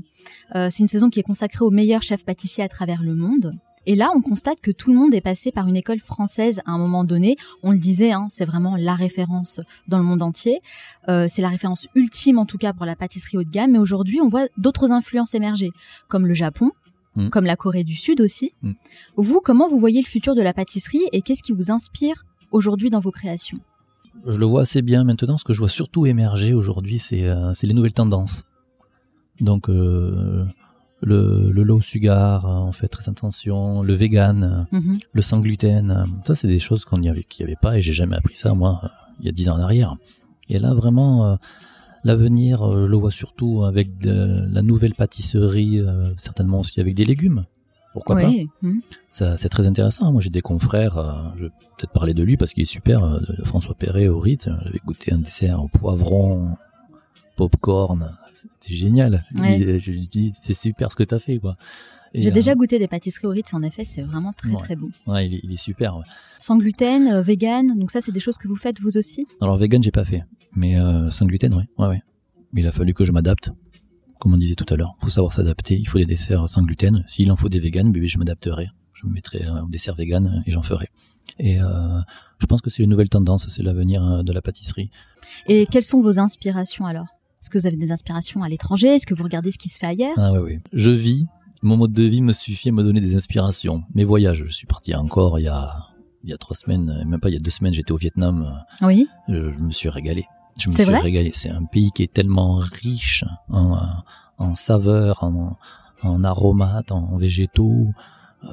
euh, c'est une saison qui est consacrée aux meilleurs chefs pâtissiers à travers le monde. Et là, on constate que tout le monde est passé par une école française à un moment donné. On le disait, hein, c'est vraiment la référence dans le monde entier. Euh, c'est la référence ultime en tout cas pour la pâtisserie haut de gamme. Mais aujourd'hui, on voit d'autres influences émerger, comme le Japon, Mm. comme la Corée du Sud aussi. Mm. Vous, comment vous voyez le futur de la pâtisserie et qu'est-ce qui vous inspire aujourd'hui dans vos créations? Je le vois assez bien maintenant. Ce que je vois surtout émerger aujourd'hui, c'est euh, les nouvelles tendances. Donc euh, le, le low sugar, on fait très attention, le vegan, Mhm. le sans gluten. Ça, c'est des choses qu'on n'y avait, qu'il y avait pas et j'ai jamais appris ça moi euh, il y a dix ans en arrière. Et là, vraiment, euh, l'avenir, euh, je le vois surtout avec de, la nouvelle pâtisserie, euh, certainement aussi avec des légumes. Pourquoi pas Oui. Ça, c'est très intéressant. Moi, j'ai des confrères, euh, je vais peut-être parler de lui parce qu'il est super, euh, de François Perret au Ritz. J'avais goûté un dessert au poivron, popcorn. C'était génial. Ouais. Il- je lui dis, c'est super ce que t'as fait, quoi. J'ai euh, déjà goûté des pâtisseries au Ritz, en effet, c'est vraiment très Ouais. très bon. ouais, il, est, il est super. ouais. Sans gluten, euh, vegan, donc ça c'est des choses que vous faites vous aussi? Alors, vegan, j'ai pas fait. Mais euh, sans gluten, oui. Ouais, ouais. Il a fallu que je m'adapte. Comme on disait tout à l'heure, faut savoir s'adapter. Il faut des desserts sans gluten. S'il en faut des véganes, ben, je m'adapterai. Je me mettrai un dessert vegan et j'en ferai. Et euh, je pense que c'est une nouvelle tendance, c'est l'avenir euh, de la pâtisserie. Et quelles sont vos inspirations alors? Est-ce que vous avez des inspirations à l'étranger? Est-ce que vous regardez ce qui se fait ailleurs? Ah ouais, ouais. Je vis, mon mode de vie me suffit à me donner des inspirations. Mes voyages, je suis parti encore il y a, il y a trois semaines, même pas il y a deux semaines, j'étais au Vietnam, Oui. euh, je, je me suis régalé. Je me suis vrai régalé. C'est un pays qui est tellement riche en, en saveurs, en, en aromates, en végétaux. Euh,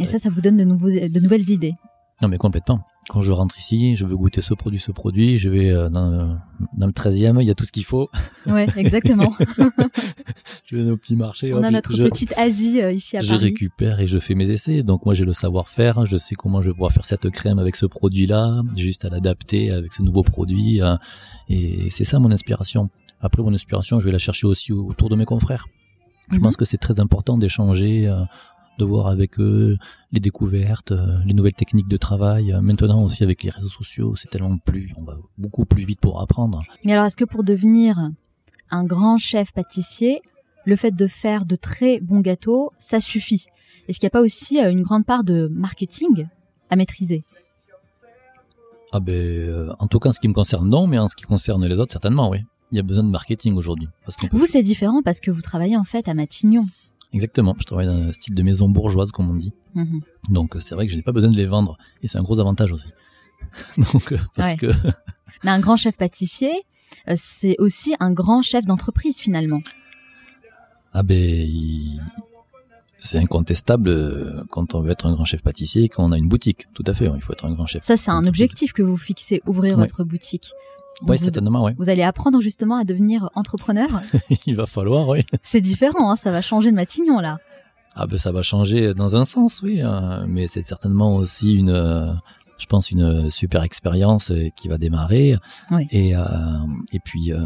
Et ça, ça vous donne de, nouveaux, de nouvelles idées. Non mais complètement. Quand je rentre ici, je veux goûter ce produit, ce produit. Je vais euh, dans, dans le 13e, il y a tout ce qu'il faut. Ouais, exactement. *laughs* Je vais au petit marché. On hop, a je- notre je- petite Asie euh, ici à je Paris. récupère et je fais mes essais. Donc moi j'ai le savoir-faire, je sais comment je vais pouvoir faire cette crème avec ce produit-là, juste à l'adapter avec ce nouveau produit. euh, et c'est ça mon inspiration. Après mon inspiration, je vais la chercher aussi autour de mes confrères. Je Mhm. pense que c'est très important d'échanger, de voir avec eux les découvertes, euh, les nouvelles techniques de travail. Euh, Maintenant aussi avec les réseaux sociaux, c'est tellement plus, on va beaucoup plus vite pour apprendre. Mais alors, est-ce que pour devenir un grand chef pâtissier, le fait de faire de très bons gâteaux, ça suffit? Est-ce qu'il n'y a pas aussi euh, une grande part de marketing à maîtriser? Ah ben, euh, en tout cas en ce qui me concerne non, mais en ce qui concerne les autres certainement oui. Il y a besoin de marketing aujourd'hui. Peut Vous, c'est différent parce que vous travaillez en fait à Matignon. Exactement, je travaille dans un style de maison bourgeoise, comme on dit. Mhm. Donc euh, c'est vrai que je n'ai pas besoin de les vendre, et c'est un gros avantage aussi. *laughs* Donc euh, parce Ouais. que *laughs* Mais un grand chef pâtissier, euh, c'est aussi un grand chef d'entreprise finalement. ah ben il- c'est incontestable euh, quand on veut être un grand chef pâtissier, quand on a une boutique. Tout à fait, il faut être un grand chef. Ça, c'est un objectif que vous fixez, ouvrir Ouais. votre boutique. Donc Oui, vous, certainement, oui. vous allez apprendre justement à devenir entrepreneur. *laughs* il va falloir, oui. c'est différent, hein, ça va changer de Matignon là. Ah ben ça va changer dans un sens, oui, euh, mais c'est certainement aussi une, euh, je pense, une super expérience euh, qui va démarrer, Oui. et euh, et puis euh,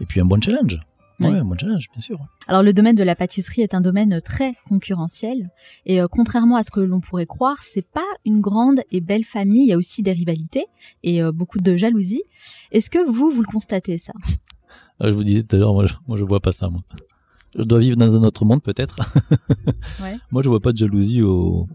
et puis un bon challenge. Oui. Ouais, bon challenge, bien sûr. Alors le domaine de la pâtisserie est un domaine très concurrentiel et euh, contrairement à ce que l'on pourrait croire, c'est pas une grande et belle famille, il y a aussi des rivalités et euh, beaucoup de jalousie. Est-ce que vous vous le constatez ça? Ah, je vous disais tout à l'heure, moi, je, moi, je vois pas ça, moi. Je dois vivre dans un autre monde, peut-être. *laughs* Ouais. moi, je vois pas de jalousie au,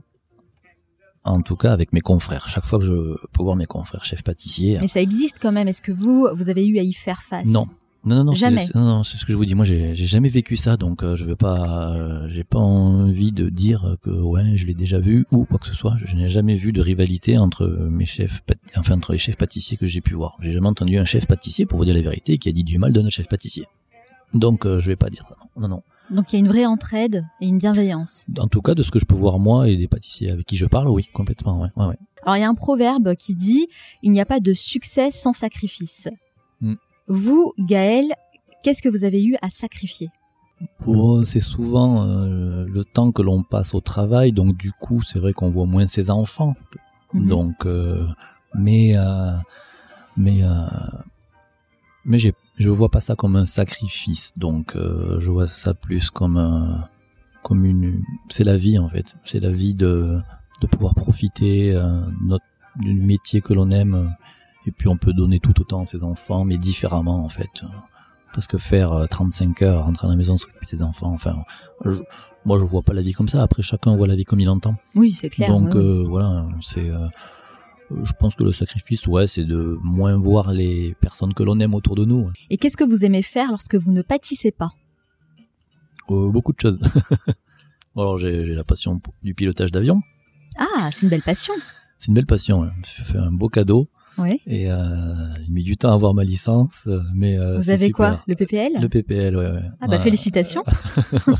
en tout cas, avec mes confrères. Chaque fois que je peux voir mes confrères chefs pâtissiers, Mais ça existe quand même. Est-ce que vous vous avez eu à y faire face? Non. Non, non, non, c'est- Jamais. c'est- non, non, c'est ce que je vous dis. Moi, j'ai j'ai jamais vécu ça, donc euh, je vais pas, euh, j'ai pas envie de dire que ouais, je l'ai déjà vu ou quoi que ce soit. Je n'ai jamais vu de rivalité entre mes chefs, enfin entre les chefs pâtissiers que j'ai pu voir. J'ai jamais entendu un chef pâtissier, pour vous dire la vérité, qui a dit du mal d'un autre chef pâtissier. Donc, euh, je vais pas dire ça. Non, non. Donc il y a une vraie entraide et une bienveillance. En tout cas, de ce que je peux voir moi et des pâtissiers avec qui je parle, oui, complètement, ouais, ouais, ouais. Alors il y a un proverbe qui dit il n'y a pas de succès sans sacrifice. Hmm. Vous, Gaël, qu'est-ce que vous avez eu à sacrifier? Oh, c'est souvent euh, le temps que l'on passe au travail, donc du coup, c'est vrai qu'on voit moins ses enfants. Mhm. Donc, euh, mais euh, mais euh, mais j'ai, je vois pas ça comme un sacrifice. Donc, je vois ça plus comme un, comme une, c'est la vie en fait. C'est la vie de de pouvoir profiter notre, du métier que l'on aime. Et puis on peut donner tout autant à ses enfants, mais différemment en fait. Parce que faire euh, 35 heures, rentrer à la maison, s'occuper de ses enfants, enfin, je- moi je vois pas la vie comme ça. Après chacun voit la vie comme il entend. Oui, c'est clair. Donc oui, oui. euh, voilà, c'est. euh, je pense que le sacrifice, ouais, c'est de moins voir les personnes que l'on aime autour de nous. Et qu'est-ce que vous aimez faire lorsque vous ne pâtissez pas? Euh, beaucoup de choses. *laughs* Alors j'ai la passion du pilotage d'avion. Ah, c'est une belle passion. C'est une belle passion. hein. Fait un beau cadeau Oui. et euh, il met du temps à avoir ma licence, euh, mais euh, vous avez super? quoi Le PPL Le PPL, ouais. ouais. Ah bah Ouais. félicitations. *laughs*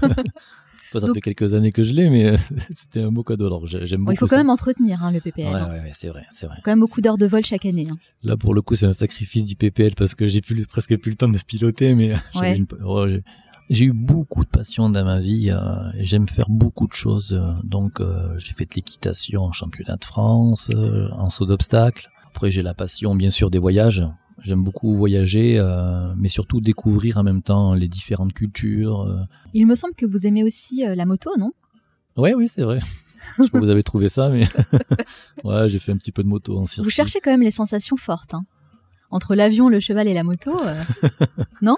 Ça Donc- fait quelques années que je l'ai, mais *laughs* c'était un beau cadeau. Alors j'ai- j'aime Bon, beaucoup. il faut quand ça. même entretenir hein, le PPL. Ouais, hein. ouais, ouais, c'est vrai, c'est vrai. Quand même beaucoup d'heures de vol chaque année. hein. Là, pour le coup, c'est un sacrifice du PPL parce que j'ai plus, presque plus le temps de piloter, mais Ouais. une- oh, j'ai- j'ai eu beaucoup de passion dans ma vie. euh, J'aime faire beaucoup de choses. donc, euh, j'ai fait de l'équitation en championnat de France, euh, en saut d'obstacle. Après, j'ai la passion, bien sûr, des voyages. J'aime beaucoup voyager, euh, mais surtout découvrir en même temps les différentes cultures. euh. Il me semble que vous aimez aussi euh, la moto, non? Ouais, oui, c'est vrai. *laughs* Je sais pas vous avez trouvé ça, mais *laughs* ouais, j'ai fait un petit peu de moto en circuit. Vous cherchez quand même les sensations fortes. hein. Entre l'avion, le cheval et la moto, euh, Ouais,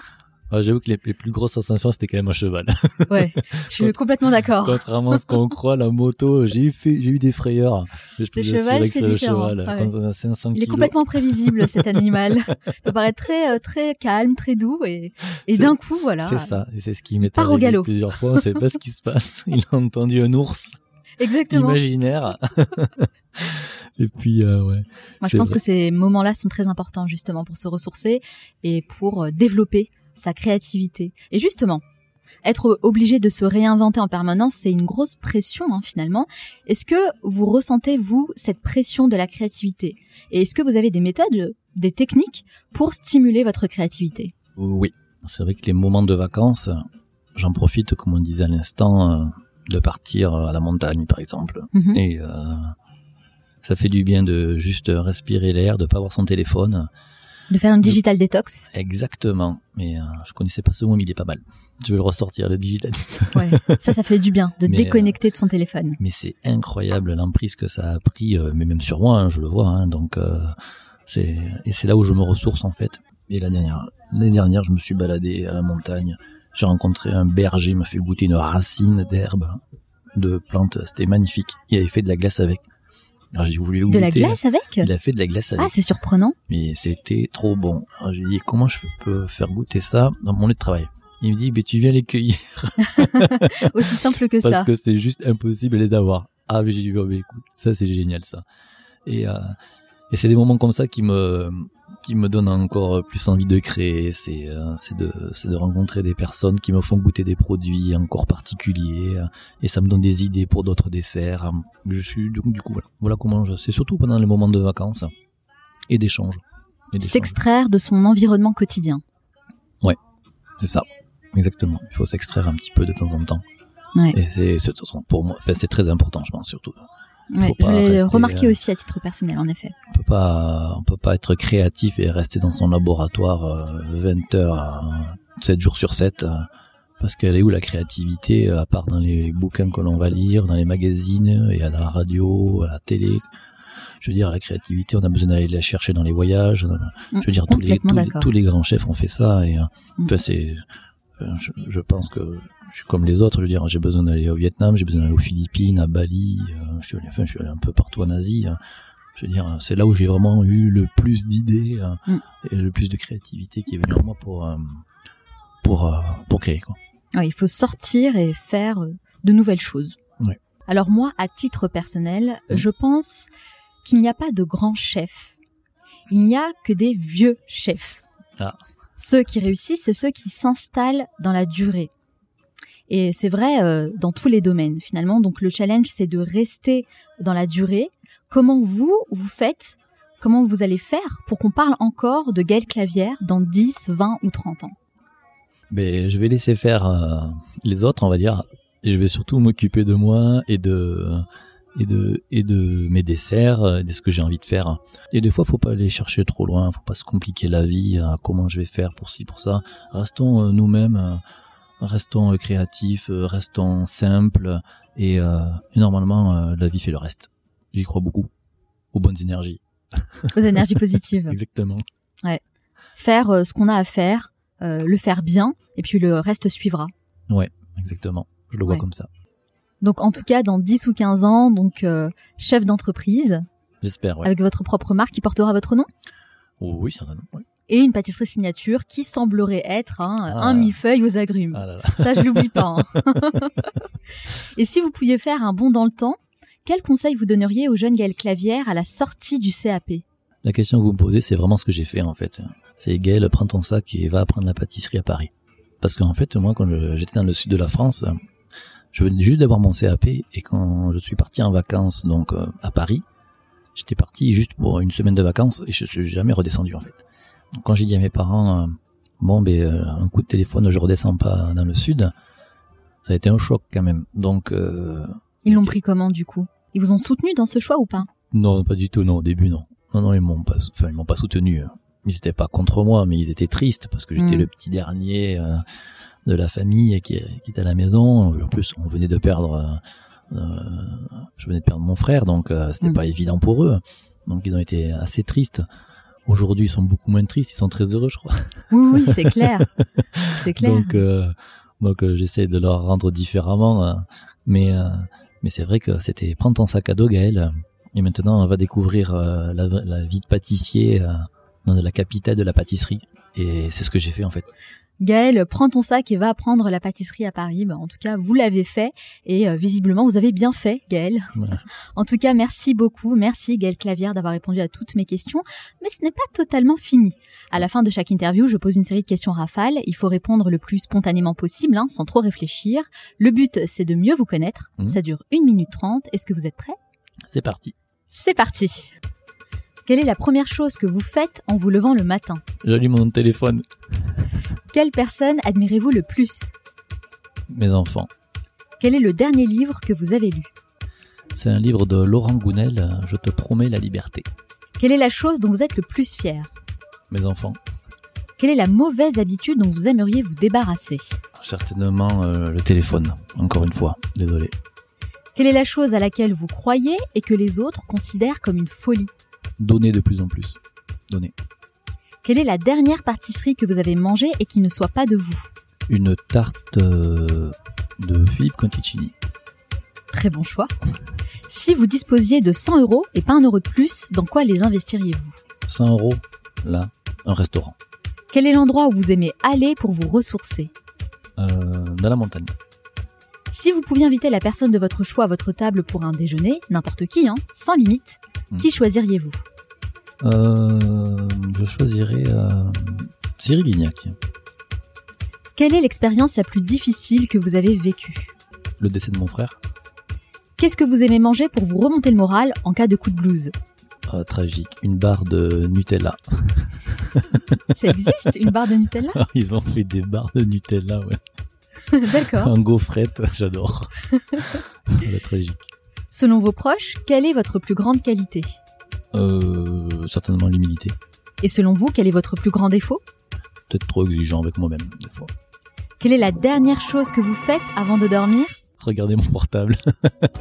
J'avoue que les, les plus grosses sensations, c'était quand même un cheval. *laughs* ouais, je suis complètement d'accord. Contrairement à ce qu'on *laughs* croit, la moto, j'ai eu, fait- j'ai eu des frayeurs. Je peux Le cheval, c'est différent. cheval. Ah ouais. Quand on a 500 Il est complètement prévisible *laughs* cet animal. Il peut paraître très euh, très calme, très doux et, d'un coup voilà. C'est ça, et c'est ce qui m'est arrivé galop. plusieurs fois. On sait pas ce qui se passe. Il a entendu un ours Exactement. imaginaire. et puis, euh, ouais. Moi je pense vrai. que ces moments-là sont très importants justement pour se ressourcer et pour euh, développer sa créativité. Et justement, être obligé de se réinventer en permanence, c'est une grosse pression hein, finalement. Est-ce que vous ressentez vous cette pression de la créativité? Et est-ce que vous avez des méthodes, des techniques pour stimuler votre créativité? Oui. C'est vrai que les moments de vacances, j'en profite, comme on disait à l'instant, euh, de partir à la montagne, par exemple. Mhm. Et euh, ça fait du bien de juste respirer l'air, de pas avoir son téléphone. De faire une digital détox Exactement. Mais euh, je connaissais pas ce mot, mais il est pas mal. Je vais le ressortir, le digital. *laughs* Ouais, ça, ça fait du bien de Mais, déconnecter de son téléphone. mais c'est incroyable l'emprise que ça a pris, euh, mais même sur moi, hein, je le vois. hein, donc euh, c'est et c'est là où je me ressource en fait. Et la dernière, l'année dernière, je me suis baladé à la montagne. J'ai rencontré un berger, il m'a fait goûter une racine d'herbe, de plante. C'était magnifique. Il avait fait de la glace avec. Alors j'ai voulu De goûter. la glace avec Il a fait de la glace avec. Ah, c'est surprenant. mais c'était trop bon. Alors, j'ai dit comment je peux faire goûter ça dans mon lieu de travail? Il me dit mais tu viens les cueillir *laughs* Aussi simple que parce ça. que c'est juste impossible de les avoir. Ah mais j'ai dit oh, mais écoute ça c'est génial ça. Et euh, et c'est des moments comme ça qui me qui me donnent encore plus envie de créer. C'est euh, c'est de c'est de rencontrer des personnes qui me font goûter des produits encore particuliers euh, et ça me donne des idées pour d'autres desserts. Je suis donc du coup voilà voilà comment je c'est surtout pendant les moments de vacances et d'échanges. S'extraire de son environnement quotidien. C'est ça, exactement. Il faut s'extraire un petit peu de temps en temps. Ouais. Et c'est c'est- pour moi, enfin, c'est très important, je pense surtout. Ouais, je l'ai rester, remarqué euh, aussi à titre personnel, en effet. On peut pas, on peut pas être créatif et rester dans son laboratoire euh, 20 heures, euh, 7 jours sur 7. euh, parce qu'elle est où la créativité, à part dans les bouquins que l'on va lire, dans les magazines, et à la radio, à la télé? Je veux dire, la créativité, on a besoin d'aller la chercher dans les voyages. je veux dire, tous les, Complètement tous, les, d'accord. tous les grands chefs ont fait ça. Et Mm. enfin, c'est, je, je pense que je suis comme les autres. Je veux dire, j'ai besoin d'aller au Vietnam, j'ai besoin d'aller aux Philippines, à Bali. euh, je suis allé, enfin, je suis allé un peu partout en Asie. hein. Je veux dire, c'est là où j'ai vraiment eu le plus d'idées euh, Mm. et le plus de créativité qui est venue en moi pour euh, pour euh, pour créer quoi. Il faut sortir et faire de nouvelles choses. Alors moi, à titre personnel, Mhm. je pense qu'il n'y a pas de grands chefs. Il n'y a que des vieux chefs. Ah. Ceux qui réussissent, c'est ceux qui s'installent dans la durée. Et c'est vrai euh, dans tous les domaines finalement. Donc le challenge, c'est de rester dans la durée. Comment vous, vous faites, comment vous allez faire pour qu'on parle encore de Gaël Clavière dans 10, 20 ou 30 ans? Mais je vais laisser faire euh, les autres, on va dire. Et je vais surtout m'occuper de moi et de et de et de mes desserts, euh, de ce que j'ai envie de faire. Et des fois, faut pas aller chercher trop loin, faut pas se compliquer la vie. à comment je vais faire pour ci pour ça. Restons euh, nous-mêmes, euh, restons euh, créatifs, euh, restons simples et, euh, et normalement euh, la vie fait le reste. J'y crois beaucoup. Aux bonnes énergies. Aux énergies positives. *laughs* Exactement. faire euh, ce qu'on a à faire, euh, le faire bien, et puis le reste suivra. Exactement. Je le vois Ouais. comme ça. Donc en tout cas, dans 10 ou 15 ans, donc euh, chef d'entreprise, J'espère. Ouais. avec votre propre marque qui portera votre nom, Oh, oui, certainement. et une pâtisserie signature qui semblerait être hein, Ah. un millefeuille aux agrumes. Ah là là. Ça, je l'oublie pas. hein. *laughs* *laughs* et si vous pouviez faire un bond dans le temps, quel conseil vous donneriez au jeune Gaël Clavière à la sortie du CAP La question que vous me posez, c'est vraiment ce que j'ai fait en fait. C'est Gaël, prends ton sac et va apprendre la pâtisserie à Paris. Parce qu'en fait, moi, quand j'étais dans le sud de la France, je venais juste d'avoir mon CAP et quand je suis parti en vacances donc euh, à Paris, j'étais parti juste pour une semaine de vacances et je suis jamais redescendu en fait. Donc quand j'ai dit à mes parents, euh, bon ben euh, un coup de téléphone, je redescends pas dans le sud, ça a été un choc quand même. Donc euh, Ils l'ont pris comment du coup? Ils vous ont soutenu dans ce choix ou pas? Non, pas du tout, non, au début, non. Non, non, ils m'ont pas, enfin, ils m'ont pas soutenu. Ils étaient pas contre moi, mais ils étaient tristes parce que j'étais Mm. le petit dernier euh, de la famille qui, qui était à la maison. En plus, on venait de perdre, euh, euh, je venais de perdre mon frère, donc euh, c'était Mm. pas évident pour eux. Donc ils ont été assez tristes. Aujourd'hui, ils sont beaucoup moins tristes, ils sont très heureux, je crois. Oui, oui, c'est clair. C'est clair. Donc, euh, donc euh, j'essaie de leur rendre différemment, mais mais c'est vrai que c'était prends ton sac à dos, Gaël, et maintenant on va découvrir la, la vie de pâtissier dans la capitale de la pâtisserie, et c'est ce que j'ai fait en fait. Gaël, prends ton sac et va apprendre la pâtisserie à Paris. Bah, en tout cas, vous l'avez fait et euh, visiblement, vous avez bien fait, Gaël. *laughs* En tout cas, merci beaucoup. Merci, Gaël Clavière, d'avoir répondu à toutes mes questions. Mais ce n'est pas totalement fini. À la fin de chaque interview, je pose une série de questions rafales. Il faut répondre le plus spontanément possible, hein, sans trop réfléchir. Le but, c'est de mieux vous connaître. Mhm. Ça dure 1 minute 30. Est-ce que vous êtes prêts? C'est parti. C'est parti Quelle est la première chose que vous faites en vous levant le matin? J'allume mon téléphone. Quelle personne admirez-vous le plus? Mes enfants. Quel est le dernier livre que vous avez lu? C'est un livre de Laurent Gounel. Je te promets la liberté. Quelle est la chose dont vous êtes le plus fier? Mes enfants. Quelle est la mauvaise habitude dont vous aimeriez vous débarrasser? Certainement euh, le téléphone. Encore une fois. Désolé. Quelle est la chose à laquelle vous croyez et que les autres considèrent comme une folie? Donner de plus en plus. Donner. Quelle est la dernière pâtisserie que vous avez mangée et qui ne soit pas de vous? Une tarte euh, de Philippe Conticini. Très bon choix. Si vous disposiez de 100 euros et pas un euro de plus, dans quoi les investiriez-vous? 100 euros, là, un restaurant. Quel est l'endroit où vous aimez aller pour vous ressourcer? Euh, dans la montagne. Si vous pouviez inviter la personne de votre choix à votre table pour un déjeuner, n'importe qui, hein, sans limite, Hmm. qui choisiriez-vous? Je choisirais euh, Cyril Lignac. Quelle est l'expérience la plus difficile que vous avez vécue? Le décès de mon frère. Qu'est-ce que vous aimez manger pour vous remonter le moral en cas de coup de blues? Euh, tragique. Une barre de Nutella. *laughs* Ça existe, une barre de Nutella? Ils ont fait des barres de Nutella, ouais. *laughs* D'accord. En gaufrette, *laughs* j'adore. La tragique. Selon vos proches, quelle est votre plus grande qualité? Euh, certainement l'humilité. Et selon vous, quel est votre plus grand défaut? Peut-être trop exigeant avec moi-même, des fois. Quelle est la dernière chose que vous faites avant de dormir? Regardez mon portable.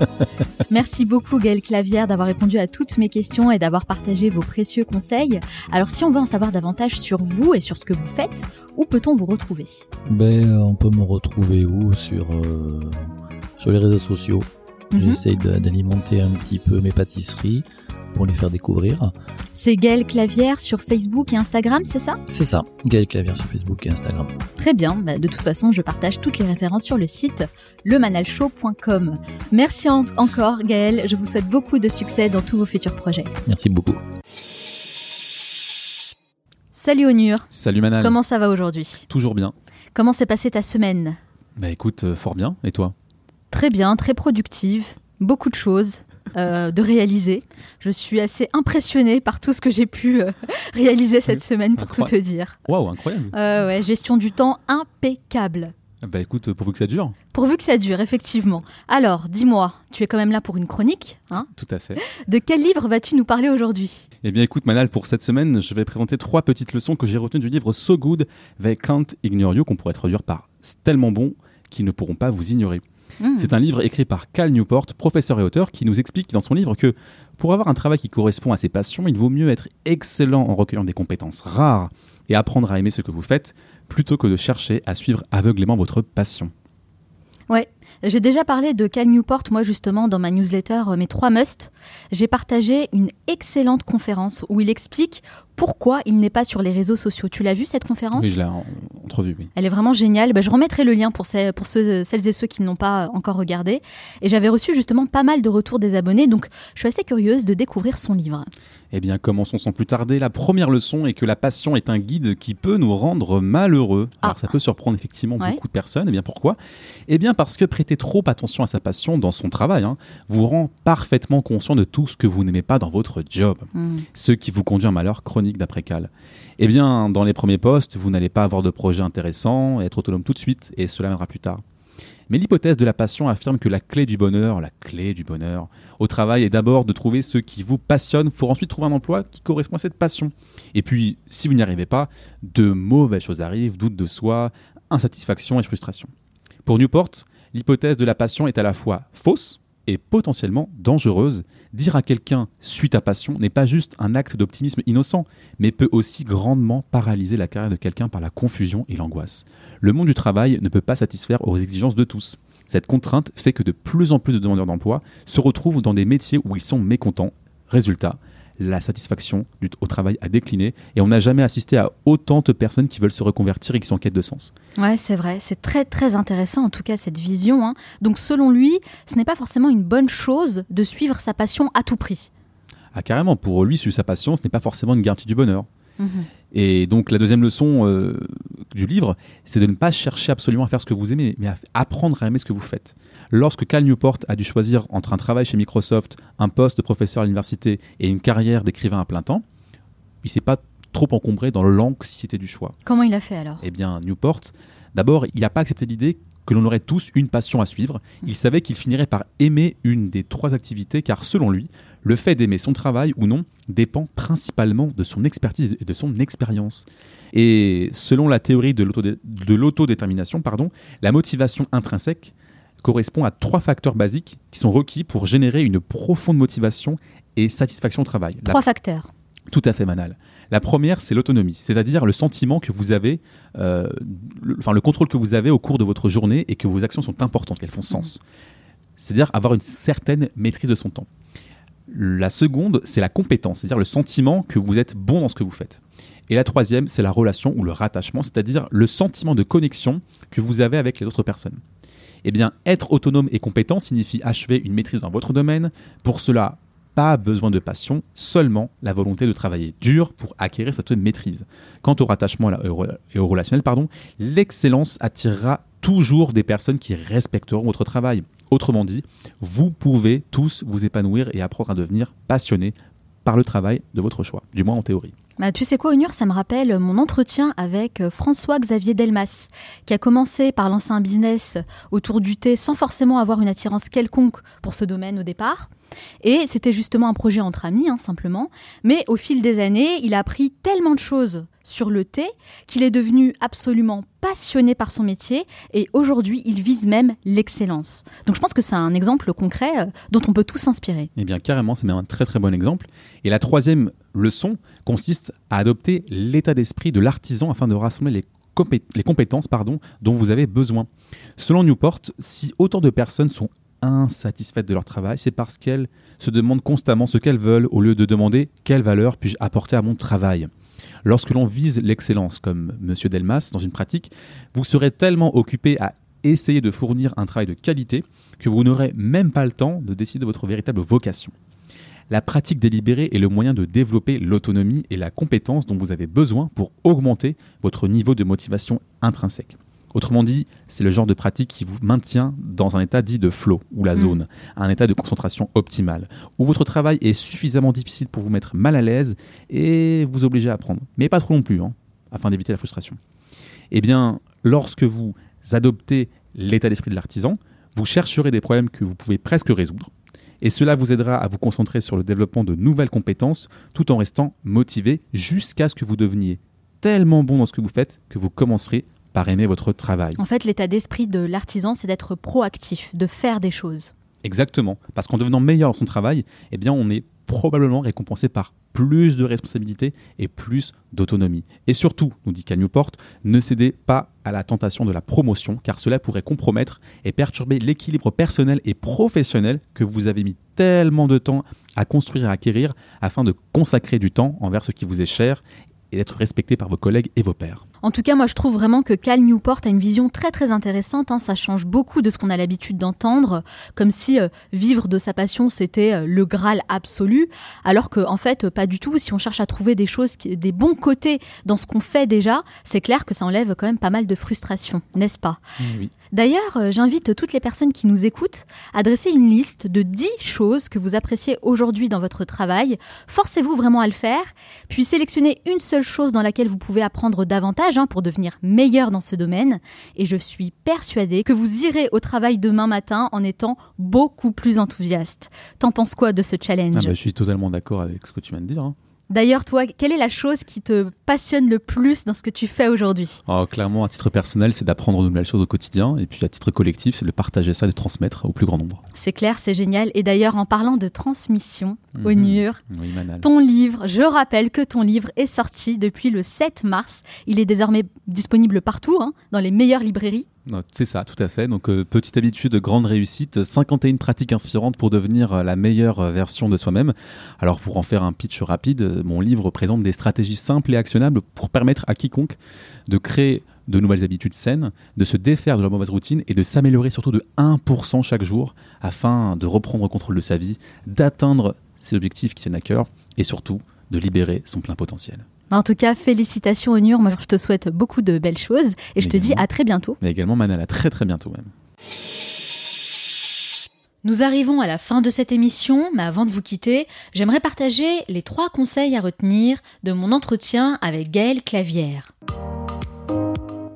*laughs* Merci beaucoup Gaël Clavière d'avoir répondu à toutes mes questions et d'avoir partagé vos précieux conseils. Alors si on veut en savoir davantage sur vous et sur ce que vous faites, où peut-on vous retrouver? Ben, euh, on peut me retrouver où? Sur, euh, sur les réseaux sociaux. Mhm. J'essaye de- d'alimenter un petit peu mes pâtisseries. Pour les faire découvrir. C'est Gaël Clavière sur Facebook et Instagram, c'est ça? C'est ça, Gaël Clavière sur Facebook et Instagram. Très bien, bah, de toute façon, je partage toutes les références sur le site lemanalshow.com. Merci encore Gaël, je vous souhaite beaucoup de succès dans tous vos futurs projets. Merci beaucoup. Salut Onur. Salut Manal. Comment ça va aujourd'hui? Toujours bien. Comment s'est passée ta semaine? Bah écoute, euh, fort bien. Et toi? Très bien, très productive. Beaucoup de choses euh, de réaliser. Je suis assez impressionnée par tout ce que j'ai pu euh, *laughs* réaliser cette semaine, pour tout te dire. Waouh, incroyable. ouais, gestion du temps impeccable. Bah écoute, pourvu que ça dure. Pourvu que ça dure, effectivement. Alors, dis-moi, tu es quand même là pour une chronique, hein? Tout à fait. De quel livre vas-tu nous parler aujourd'hui? Eh bien écoute Manal, pour cette semaine, je vais présenter trois petites leçons que j'ai retenues du livre So Good They Can't Ignore You, qu'on pourrait traduire par tellement bon qu'ils ne pourront pas vous ignorer. Hmm. C'est un livre écrit par Cal Newport, professeur et auteur, qui nous explique dans son livre que pour avoir un travail qui correspond à ses passions, il vaut mieux être excellent en recueillant des compétences rares et apprendre à aimer ce que vous faites plutôt que de chercher à suivre aveuglément votre passion. Ouais, j'ai déjà parlé de Cal Newport, moi justement, dans ma newsletter euh, Mes trois musts. J'ai partagé une excellente conférence où il explique pourquoi il n'est pas sur les réseaux sociaux. Tu l'as vu cette conférence Oui, je l'ai entrevue, oui. Elle est vraiment géniale. Bah, je remettrai le lien pour, pour ceux, celles et ceux qui ne l'ont pas encore regardé. Et j'avais reçu justement pas mal de retours des abonnés, donc je suis assez curieuse de découvrir son livre. Eh bien, commençons sans plus tarder. La première leçon est que la passion est un guide qui peut nous rendre malheureux. Ah. Alors, ça peut surprendre effectivement beaucoup de personnes. Eh bien, pourquoi? Eh bien, parce que prêter trop attention à sa passion dans son travail hein, vous rend parfaitement conscient de tout ce que vous n'aimez pas dans votre job. Hmm. Ce qui vous conduit à un malheur chronique d'après Cal. Eh bien, dans les premiers postes, vous n'allez pas avoir de projet intéressant, être autonome tout de suite, et cela viendra plus tard. Mais l'hypothèse de la passion affirme que la clé du bonheur, la clé du bonheur au travail est d'abord de trouver ce qui vous passionne pour ensuite trouver un emploi qui correspond à cette passion. Et puis, si vous n'y arrivez pas, de mauvaises choses arrivent, doute de soi, insatisfaction et frustration. Pour Newport, l'hypothèse de la passion est à la fois fausse et potentiellement dangereuse. Dire à quelqu'un suis ta passion n'est pas juste un acte d'optimisme innocent, mais peut aussi grandement paralyser la carrière de quelqu'un par la confusion et l'angoisse. Le monde du travail ne peut pas satisfaire aux exigences de tous. Cette contrainte fait que de plus en plus de demandeurs d'emploi se retrouvent dans des métiers où ils sont mécontents. Résultat, la satisfaction au travail a décliné et on n'a jamais assisté à autant de personnes qui veulent se reconvertir et qui sont en quête de sens. Ouais, c'est vrai, c'est très très intéressant en tout cas cette vision. Hein. Donc selon lui, ce n'est pas forcément une bonne chose de suivre sa passion à tout prix. Ah carrément, pour lui, suivre sa passion, ce n'est pas forcément une garantie du bonheur. Mhm. Et donc la deuxième leçon euh, du livre, c'est de ne pas chercher absolument à faire ce que vous aimez, mais à apprendre à aimer ce que vous faites. Lorsque Cal Newport a dû choisir entre un travail chez Microsoft, un poste de professeur à l'université et une carrière d'écrivain à plein temps, il s'est pas trop encombré dans l'anxiété du choix. Comment il a fait alors? Eh bien, Newport, d'abord, il n'a pas accepté l'idée que l'on aurait tous une passion à suivre. Il savait qu'il finirait par aimer une des trois activités, car selon lui, le fait d'aimer son travail ou non dépend principalement de son expertise et de son expérience. Et selon la théorie de l'autodétermination, pardon, la motivation intrinsèque correspond à trois facteurs basiques qui sont requis pour générer une profonde motivation et satisfaction au travail. Trois facteurs. Tout à fait, Manal. La première, c'est l'autonomie, c'est-à-dire le sentiment que vous avez, euh, enfin le contrôle que vous avez au cours de votre journée et que vos actions sont importantes, qu'elles font sens. C'est-à-dire avoir une certaine maîtrise de son temps. La seconde, c'est la compétence, c'est-à-dire le sentiment que vous êtes bon dans ce que vous faites. Et la troisième, c'est la relation ou le rattachement, c'est-à-dire le sentiment de connexion que vous avez avec les autres personnes. Eh bien, être autonome et compétent signifie achever une maîtrise dans votre domaine. Pour cela, pas besoin de passion, seulement la volonté de travailler dur pour acquérir cette maîtrise. Quant au rattachement et au relationnel, pardon, l'excellence attirera toujours des personnes qui respecteront votre travail. Autrement dit, vous pouvez tous vous épanouir et apprendre à devenir passionné par le travail de votre choix, du moins en théorie. Bah, tu sais quoi, Onur, ça me rappelle mon entretien avec euh, François-Xavier Delmas, qui a commencé par lancer un business autour du thé sans forcément avoir une attirance quelconque pour ce domaine au départ. Et c'était justement un projet entre amis, hein, simplement. Mais au fil des années, il a appris tellement de choses sur le thé qu'il est devenu absolument passionné par son métier et aujourd'hui il vise même l'excellence. Donc je pense que c'est un exemple concret euh, dont on peut tous s'inspirer. Eh bien carrément, c'est même un très très bon exemple. Et la troisième leçon consiste à adopter l'état d'esprit de l'artisan afin de rassembler les les compétences pardon, dont vous avez besoin. Selon Newport, si autant de personnes sont insatisfaites de leur travail, c'est parce qu'elles se demandent constamment ce qu'elles veulent au lieu de demander quelle valeur puis-je apporter à mon travail. Lorsque l'on vise l'excellence, comme M. Delmas dans une pratique, vous serez tellement occupé à essayer de fournir un travail de qualité que vous n'aurez même pas le temps de décider de votre véritable vocation. La pratique délibérée est le moyen de développer l'autonomie et la compétence dont vous avez besoin pour augmenter votre niveau de motivation intrinsèque. Autrement dit, c'est le genre de pratique qui vous maintient dans un état dit de flow, ou la mm. zone, un état de concentration optimale, où votre travail est suffisamment difficile pour vous mettre mal à l'aise et vous obliger à apprendre. Mais pas trop non plus, hein, afin d'éviter la frustration. Eh bien, lorsque vous adoptez l'état d'esprit de l'artisan, vous chercherez des problèmes que vous pouvez presque résoudre. Et cela vous aidera à vous concentrer sur le développement de nouvelles compétences tout en restant motivé jusqu'à ce que vous deveniez tellement bon dans ce que vous faites que vous commencerez par aimer votre travail. En fait, l'état d'esprit de l'artisan, c'est d'être proactif, de faire des choses. Exactement, parce qu'en devenant meilleur dans son travail, eh bien, on est probablement récompensé par plus de responsabilités et plus d'autonomie. Et surtout, nous dit Cal Newport, ne cédez pas à la tentation de la promotion, car cela pourrait compromettre et perturber l'équilibre personnel et professionnel que vous avez mis tellement de temps à construire et à acquérir afin de consacrer du temps envers ce qui vous est cher et d'être respecté par vos collègues et vos pairs. En tout cas, moi je trouve vraiment que Cal Newport a une vision très très intéressante. Hein. Ça change beaucoup de ce qu'on a l'habitude d'entendre, comme si euh, vivre de sa passion c'était euh, le Graal absolu, alors que en fait pas du tout. Si on cherche à trouver des choses, des bons côtés dans ce qu'on fait déjà, c'est clair que ça enlève quand même pas mal de frustration, n'est-ce pas? Oui. D'ailleurs, euh, j'invite toutes les personnes qui nous écoutent à dresser une liste de 10 choses que vous appréciez aujourd'hui dans votre travail. Forcez-vous vraiment à le faire, puis sélectionnez une seule chose dans laquelle vous pouvez apprendre davantage hein, pour devenir meilleur dans ce domaine. Et je suis persuadée que vous irez au travail demain matin en étant beaucoup plus enthousiaste. T'en penses quoi de ce challenge? Ah bah, Je suis totalement d'accord avec ce que tu viens de dire. Hein. D'ailleurs, toi, quelle est la chose qui te passionne le plus dans ce que tu fais aujourd'hui? Oh, Clairement, à titre personnel, c'est d'apprendre de nouvelles choses au quotidien. Et puis à titre collectif, c'est de partager ça, de transmettre au plus grand nombre. C'est clair, c'est génial. Et d'ailleurs, en parlant de transmission, au mhm. ton livre, je rappelle que ton livre est sorti depuis le 7 mars. Il est désormais disponible partout, hein, dans les meilleures librairies. C'est ça, tout à fait. Donc, euh, petite habitude, grande réussite, 51 pratiques inspirantes pour devenir euh, la meilleure euh, version de soi-même. Alors, pour en faire un pitch rapide, mon livre présente des stratégies simples et actionnables pour permettre à quiconque de créer de nouvelles habitudes saines, de se défaire de la mauvaise routine et de s'améliorer surtout de 1% chaque jour afin de reprendre le contrôle de sa vie, d'atteindre ses objectifs qui tiennent à cœur et surtout de libérer son plein potentiel. En tout cas, félicitations Onur. Moi, je te souhaite beaucoup de belles choses et je te dis à très bientôt. Mais également Manal, à très très bientôt même. Nous arrivons à la fin de cette émission, mais avant de vous quitter, j'aimerais partager les trois conseils à retenir de mon entretien avec Gaëlle Clavière.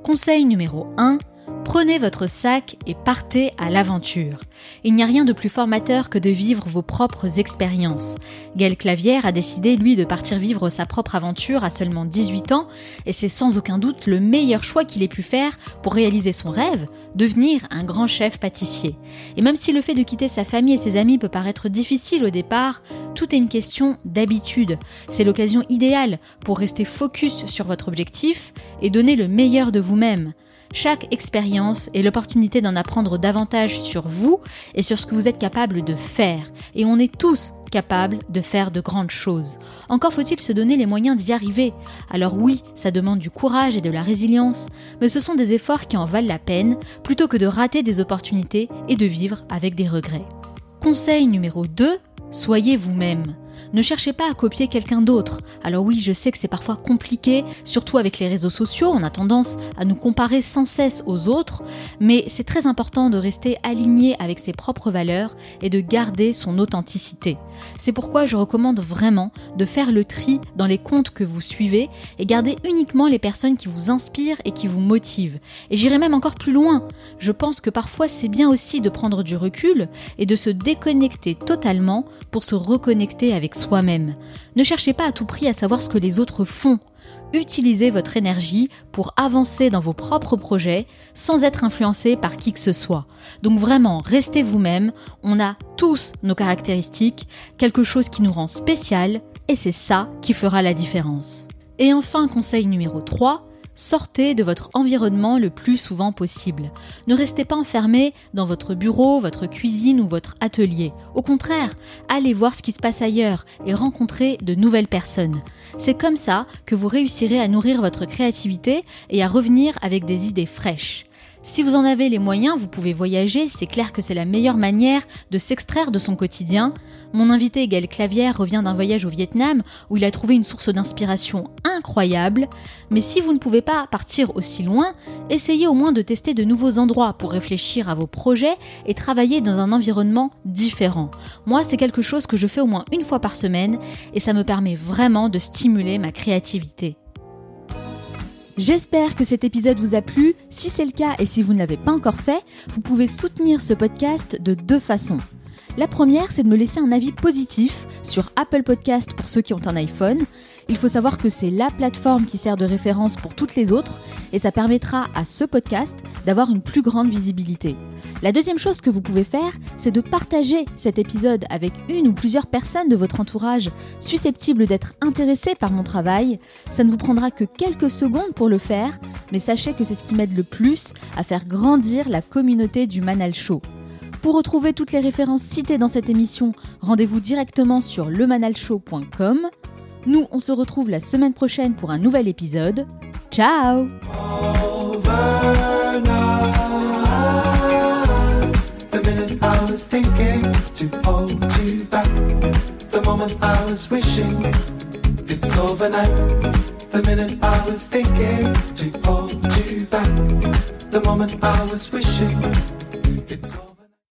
Conseil numéro 1 Prenez votre sac et partez à l'aventure. Il n'y a rien de plus formateur que de vivre vos propres expériences. Gaël Clavière a décidé, lui, de partir vivre sa propre aventure à seulement 18 ans, et c'est sans aucun doute le meilleur choix qu'il ait pu faire pour réaliser son rêve, devenir un grand chef pâtissier. Et même si le fait de quitter sa famille et ses amis peut paraître difficile au départ, tout est une question d'habitude. C'est l'occasion idéale pour rester focus sur votre objectif et donner le meilleur de vous-même. Chaque expérience est l'opportunité d'en apprendre davantage sur vous et sur ce que vous êtes capable de faire. Et on est tous capables de faire de grandes choses. Encore faut-il se donner les moyens d'y arriver. Alors oui, ça demande du courage et de la résilience, mais ce sont des efforts qui en valent la peine plutôt que de rater des opportunités et de vivre avec des regrets. Conseil numéro 2, soyez vous-même. Ne cherchez pas à copier quelqu'un d'autre. Alors oui, je sais que c'est parfois compliqué, surtout avec les réseaux sociaux, on a tendance à nous comparer sans cesse aux autres, mais c'est très important de rester aligné avec ses propres valeurs et de garder son authenticité. C'est pourquoi je recommande vraiment de faire le tri dans les comptes que vous suivez et garder uniquement les personnes qui vous inspirent et qui vous motivent. Et j'irai même encore plus loin. Je pense que parfois c'est bien aussi de prendre du recul et de se déconnecter totalement pour se reconnecter avec soi-même. Ne cherchez pas à tout prix à savoir ce que les autres font. Utilisez votre énergie pour avancer dans vos propres projets sans être influencé par qui que ce soit. Donc vraiment, restez vous-même, on a tous nos caractéristiques, quelque chose qui nous rend spécial, et c'est ça qui fera la différence. Et enfin, conseil numéro 3, Sortez de votre environnement le plus souvent possible. Ne restez pas enfermé dans votre bureau, votre cuisine ou votre atelier. Au contraire, allez voir ce qui se passe ailleurs et rencontrez de nouvelles personnes. C'est comme ça que vous réussirez à nourrir votre créativité et à revenir avec des idées fraîches. Si vous en avez les moyens, vous pouvez voyager, c'est clair que c'est la meilleure manière de s'extraire de son quotidien. Mon invité Gaël Clavière revient d'un voyage au Vietnam où il a trouvé une source d'inspiration incroyable. Mais si vous ne pouvez pas partir aussi loin, essayez au moins de tester de nouveaux endroits pour réfléchir à vos projets et travailler dans un environnement différent. Moi, c'est quelque chose que je fais au moins une fois par semaine et ça me permet vraiment de stimuler ma créativité. J'espère que cet épisode vous a plu. Si c'est le cas et si vous ne l'avez pas encore fait, vous pouvez soutenir ce podcast de deux façons. La première, c'est de me laisser un avis positif sur Apple Podcast pour ceux qui ont un iPhone. Il faut savoir que c'est la plateforme qui sert de référence pour toutes les autres et ça permettra à ce podcast d'avoir une plus grande visibilité. La deuxième chose que vous pouvez faire, c'est de partager cet épisode avec une ou plusieurs personnes de votre entourage susceptibles d'être intéressées par mon travail. Ça ne vous prendra que quelques secondes pour le faire, mais sachez que c'est ce qui m'aide le plus à faire grandir la communauté du Manal Show. Pour retrouver toutes les références citées dans cette émission, rendez-vous directement sur lemanalshow.com. Nous, on se retrouve la semaine prochaine pour un nouvel épisode. Ciao it's overnight. The minute I was thinking to hold you back. The moment I was wishing it's over.